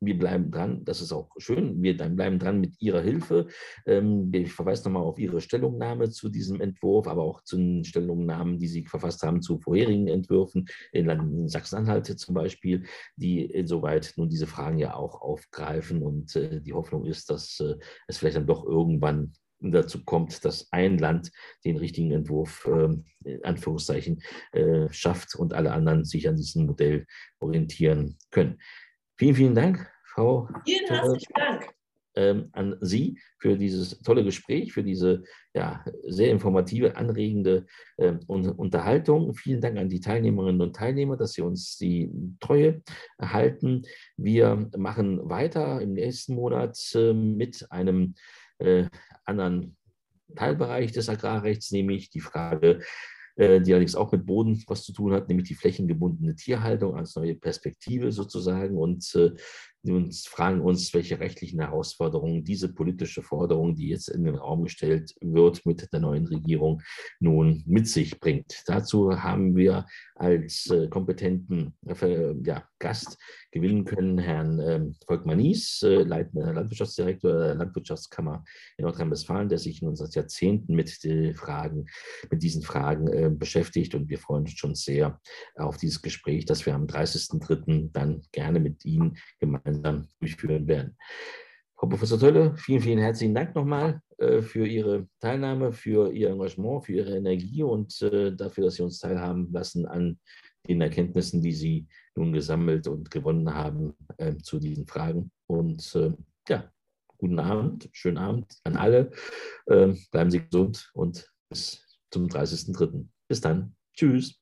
wir bleiben dran, das ist auch schön. Wir bleiben dran mit Ihrer Hilfe. Ähm, ich verweise nochmal auf Ihre Stellungnahme zu diesem Entwurf, aber auch zu den Stellungnahmen, die Sie verfasst haben zu vorherigen Entwürfen in Sachsen-Anhalt zum Beispiel, die insoweit nun diese Fragen ja auch aufgreifen. Und äh, die Hoffnung ist, dass äh, es vielleicht dann doch irgendwann dazu kommt, dass ein Land den richtigen Entwurf, äh, in Anführungszeichen, äh, schafft und alle anderen sich an diesem Modell orientieren können. Vielen, vielen Dank, Frau. Vielen herzlichen Dank. Ähm, an Sie für dieses tolle Gespräch, für diese ja, sehr informative, anregende äh, Unterhaltung. Vielen Dank an die Teilnehmerinnen und Teilnehmer, dass Sie uns die Treue erhalten. Wir machen weiter im nächsten Monat äh, mit einem anderen Teilbereich des Agrarrechts, nämlich die Frage, äh, die allerdings auch mit Boden was zu tun hat, nämlich die flächengebundene Tierhaltung als neue Perspektive sozusagen. Und äh, und fragen uns, welche rechtlichen Herausforderungen diese politische Forderung, die jetzt in den Raum gestellt wird mit der neuen Regierung, nun mit sich bringt. Dazu haben wir als äh, kompetenten äh, ja, Gast gewinnen können Herrn ähm, Volkmar Nies, äh, leitender Landwirtschaftsdirektor der Landwirtschaftskammer in Nordrhein-Westfalen, der sich nun seit Jahrzehnten mit, den Fragen, mit diesen Fragen äh, beschäftigt. Und wir freuen uns schon sehr auf dieses Gespräch, das wir am 30.03. dann gerne mit Ihnen gemeinsam durchführen werden. Frau Professor Tölle, vielen, vielen herzlichen Dank nochmal äh, für Ihre Teilnahme, für Ihr Engagement, für Ihre Energie und äh, dafür, dass Sie uns teilhaben lassen an den Erkenntnissen, die Sie nun gesammelt und gewonnen haben äh, zu diesen Fragen. Und ja, guten Abend, schönen Abend an alle. Ähm, bleiben Sie gesund und bis zum 30.03. Bis dann. Tschüss.